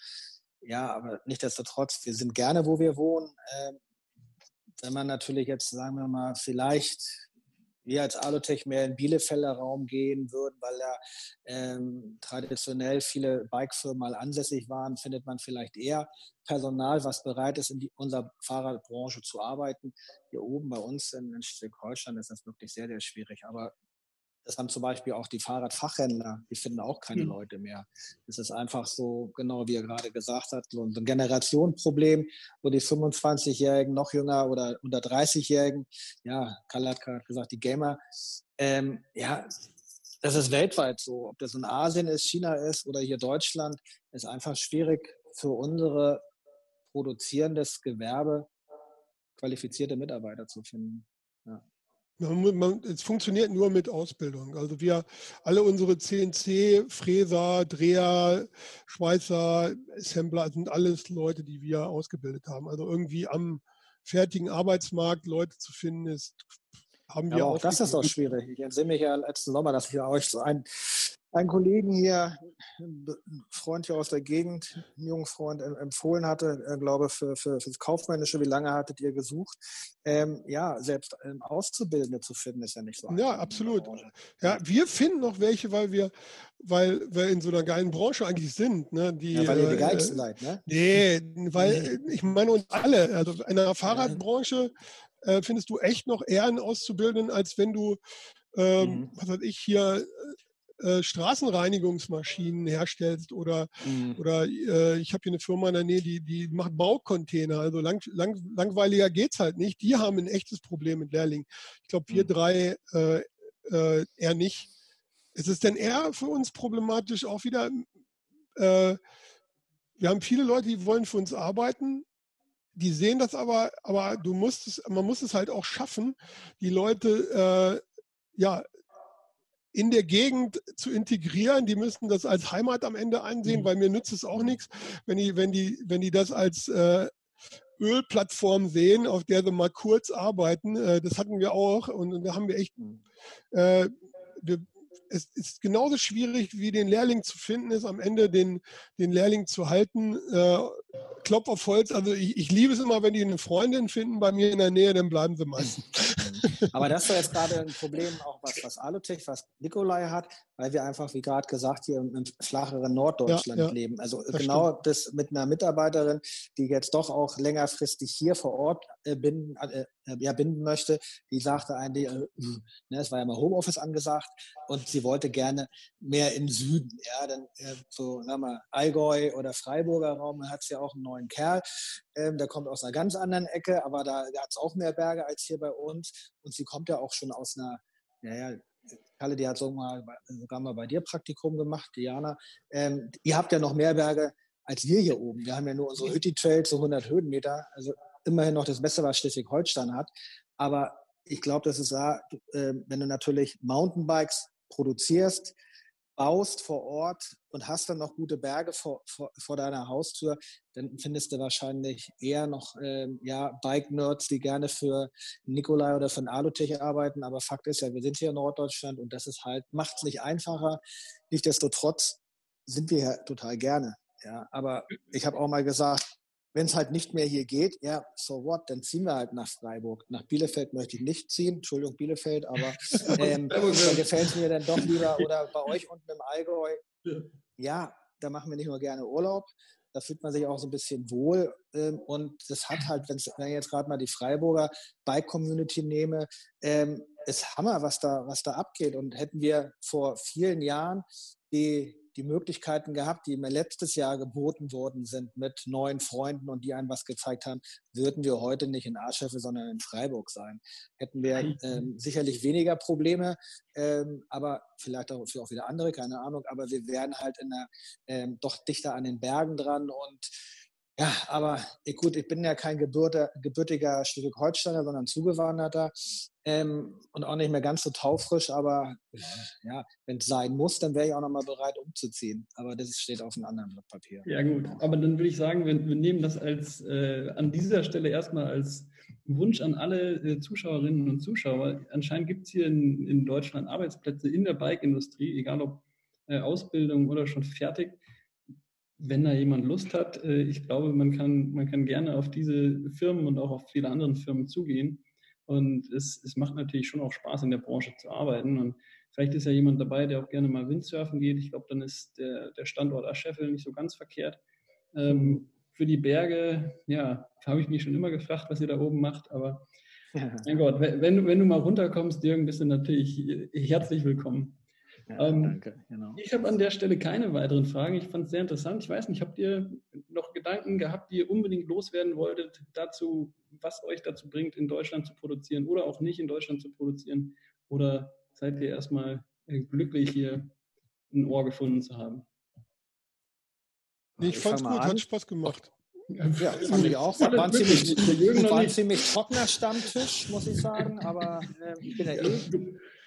ja, aber nichtsdestotrotz, wir sind gerne, wo wir wohnen. Ähm, wenn man natürlich jetzt, sagen wir mal, vielleicht wir als Alutech mehr in Bielefelder Raum gehen würden, weil da ähm, traditionell viele Bikefirmen mal ansässig waren, findet man vielleicht eher Personal, was bereit ist, in die, unserer Fahrradbranche zu arbeiten. Hier oben bei uns in, in Schleswig-Holstein ist das wirklich sehr, sehr schwierig. Aber das haben zum Beispiel auch die Fahrradfachhändler, die finden auch keine mhm. Leute mehr. Es ist einfach so, genau wie er gerade gesagt hat, so ein Generationenproblem, wo die 25-Jährigen, noch jünger oder unter 30-Jährigen, ja, Karl hat gerade gesagt, die Gamer, ähm, ja, das ist weltweit so. Ob das in Asien ist, China ist oder hier Deutschland, ist einfach schwierig für unsere produzierendes Gewerbe qualifizierte Mitarbeiter zu finden. Ja. Es funktioniert nur mit Ausbildung. Also wir alle unsere CNC, Fräser, Dreher, Schweißer, Assembler sind alles Leute, die wir ausgebildet haben. Also irgendwie am fertigen Arbeitsmarkt Leute zu finden, ist haben wir ja, auch. Das ist doch schwierig. Ich entsinne mich ja letzten Sommer, dass ich euch so ein einen Kollegen hier, ein Freund hier aus der Gegend, einen jungen Freund empfohlen hatte, äh, glaube für, für, für das Kaufmännische, wie lange hattet ihr gesucht? Ähm, ja, selbst ähm, Auszubildende zu finden, ist ja nicht so einfach. Ja, absolut. Ja, wir finden noch welche, weil wir, weil wir in so einer geilen Branche eigentlich sind. Ne? Die, ja, weil ihr die äh, geilsten äh, seid, ne? Nee, weil ich meine uns alle, also in der Fahrradbranche äh, findest du echt noch eher einen Auszubildenden, als wenn du ähm, mhm. was weiß ich, hier äh, Straßenreinigungsmaschinen herstellst oder, mhm. oder äh, ich habe hier eine Firma in der Nähe, die, die macht Baucontainer. Also lang, lang, langweiliger geht es halt nicht. Die haben ein echtes Problem mit Lehrlingen. Ich glaube, wir mhm. drei äh, äh, eher nicht. Es ist denn eher für uns problematisch auch wieder, äh, wir haben viele Leute, die wollen für uns arbeiten, die sehen das aber, aber du musst es, man muss es halt auch schaffen, die Leute äh, ja, in der Gegend zu integrieren. Die müssen das als Heimat am Ende ansehen, mhm. weil mir nützt es auch nichts, wenn die, wenn die, wenn die das als äh, Ölplattform sehen, auf der sie mal kurz arbeiten. Äh, das hatten wir auch und, und da haben wir echt, mhm. äh, wir, es ist genauso schwierig wie den Lehrling zu finden, ist am Ende den, den Lehrling zu halten. Äh, Klopf auf Holz, also ich, ich, liebe es immer, wenn die eine Freundin finden bei mir in der Nähe, dann bleiben sie meistens. Aber das ist jetzt gerade ein Problem, auch was, was Alutech, was Nikolai hat, weil wir einfach, wie gerade gesagt, hier im, im flacheren Norddeutschland ja, ja. leben. Also das genau stimmt. das mit einer Mitarbeiterin, die jetzt doch auch längerfristig hier vor Ort binden, äh, äh ja, binden möchte, die sagte eigentlich, äh, ne, es war ja mal Homeoffice angesagt und sie wollte gerne mehr im Süden. Ja, dann äh, so, na mal, Allgäu oder Freiburger Raum, da hat es ja auch einen neuen Kerl, ähm, der kommt aus einer ganz anderen Ecke, aber da, da hat es auch mehr Berge als hier bei uns und sie kommt ja auch schon aus einer, naja, Kalle, die hat sogar mal, sogar mal bei dir Praktikum gemacht, Diana. Ähm, ihr habt ja noch mehr Berge als wir hier oben. Wir haben ja nur unsere Hütti Trails, so 100 Höhenmeter. Also immerhin noch das Beste, was Schleswig-Holstein hat. Aber ich glaube, das ist da, äh, wenn du natürlich Mountainbikes produzierst, baust vor Ort und hast dann noch gute Berge vor, vor, vor deiner Haustür, dann findest du wahrscheinlich eher noch ähm, ja, Bike-Nerds, die gerne für Nikolai oder für Alutech arbeiten. Aber Fakt ist ja, wir sind hier in Norddeutschland und das ist halt, macht es nicht einfacher. Nichtsdestotrotz sind wir hier total gerne. Ja, aber ich habe auch mal gesagt, wenn es halt nicht mehr hier geht, ja, so what, dann ziehen wir halt nach Freiburg. Nach Bielefeld möchte ich nicht ziehen, Entschuldigung, Bielefeld, aber ähm, gefällt es mir dann doch lieber. Oder bei euch unten im Allgäu, ja, da machen wir nicht nur gerne Urlaub, da fühlt man sich auch so ein bisschen wohl. Ähm, und das hat halt, wenn ich jetzt gerade mal die Freiburger Bike-Community nehme, ähm, ist Hammer, was da, was da abgeht. Und hätten wir vor vielen Jahren die die Möglichkeiten gehabt, die mir letztes Jahr geboten worden sind mit neuen Freunden und die einem was gezeigt haben, würden wir heute nicht in Arscheffe, sondern in Freiburg sein. Hätten wir ähm, sicherlich weniger Probleme, ähm, aber vielleicht auch für auch wieder andere, keine Ahnung, aber wir wären halt in der, ähm, doch dichter an den Bergen dran und ja, aber gut, ich bin ja kein gebürtiger, gebürtiger Schleswig-Holsteiner, sondern Zugewanderter ähm, und auch nicht mehr ganz so taufrisch. Aber ja, wenn es sein muss, dann wäre ich auch noch mal bereit, umzuziehen. Aber das steht auf einem anderen Blatt Papier. Ja gut, aber dann würde ich sagen, wir, wir nehmen das als äh, an dieser Stelle erstmal als Wunsch an alle äh, Zuschauerinnen und Zuschauer. Anscheinend gibt es hier in, in, Deutschland Arbeitsplätze in der Bike-Industrie, egal ob äh, Ausbildung oder schon fertig wenn da jemand Lust hat, äh, ich glaube, man kann, man kann gerne auf diese Firmen und auch auf viele andere Firmen zugehen. Und es, es macht natürlich schon auch Spaß, in der Branche zu arbeiten. Und vielleicht ist ja jemand dabei, der auch gerne mal Windsurfen geht. Ich glaube, dann ist der, der Standort Ascheffel nicht so ganz verkehrt. Ähm, für die Berge, ja, habe ich mich schon immer gefragt, was ihr da oben macht. Aber mein Gott, wenn, wenn du mal runterkommst, Jürgen, bist du natürlich herzlich willkommen. Ja, ähm, danke, genau. Ich habe an der Stelle keine weiteren Fragen. Ich fand es sehr interessant. Ich weiß nicht, habt ihr noch Gedanken gehabt, die ihr unbedingt loswerden wolltet, dazu, was euch dazu bringt, in Deutschland zu produzieren oder auch nicht in Deutschland zu produzieren? Oder seid ihr erstmal äh, glücklich, hier ein Ohr gefunden zu haben? Nee, ich, fand es gut, an. hat Spaß gemacht. Ja, fand ich auch. War ein ziemlich, war ein ziemlich trockener Stammtisch, muss ich sagen. Aber äh, ich bin ja eh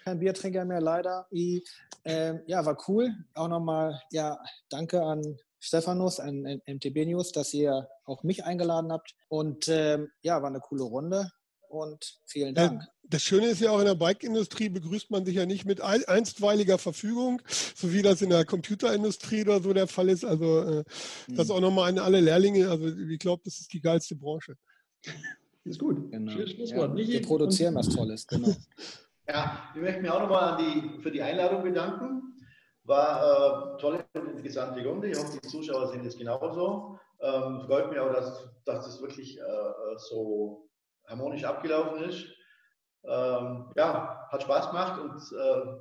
kein Biertrinker mehr, leider. I, äh, ja, war cool. Auch nochmal, ja, danke an Stephanus, an, an MTB News, dass ihr auch mich eingeladen habt. Und ähm, ja, war eine coole Runde und vielen Dank. Das Schöne ist ja auch in der Bike-Industrie begrüßt man sich ja nicht mit einstweiliger Verfügung, so wie das in der Computerindustrie oder so der Fall ist. Also äh, das mhm. auch nochmal an alle Lehrlinge. Also ich glaube, das ist die geilste Branche. Ist gut. Genau. Ja, wir produzieren was Tolles. Genau. ja, ich möchte mich auch nochmal die, für die Einladung bedanken. War äh, tolle und interessante Runde. Ich hoffe, die Zuschauer sind es genauso. Ähm, freut mich auch, dass, dass das wirklich äh so harmonisch abgelaufen ist. Ähm, ja, hat Spaß gemacht und äh,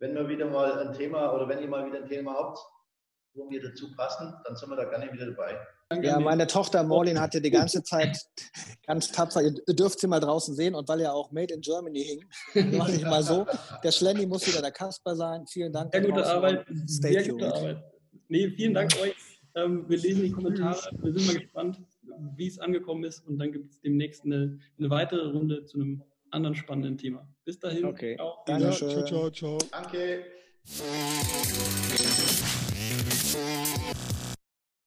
wenn wir wieder mal ein Thema oder wenn ihr mal wieder ein Thema habt, wo wir dazu passen, dann sind wir da gerne wieder dabei. Ja, meine Tochter Morlin hatte die ganze Zeit ganz tapfer, ihr dürft sie mal draußen sehen und weil ja auch Made in Germany hing, mache ich mal so. Der Schlenny muss wieder der Kasper sein. Vielen Dank. Sehr gute Arbeit. Stay Sehr gute Arbeit. Nee, vielen Dank euch. Ähm, wir lesen die Kommentare. Wir sind mal gespannt, wie es angekommen ist und dann gibt es demnächst eine, eine weitere Runde zu einem anderen spannenden Thema. Bis dahin. Okay. Ciao. Danke. Ciao, ciao, ciao. Danke.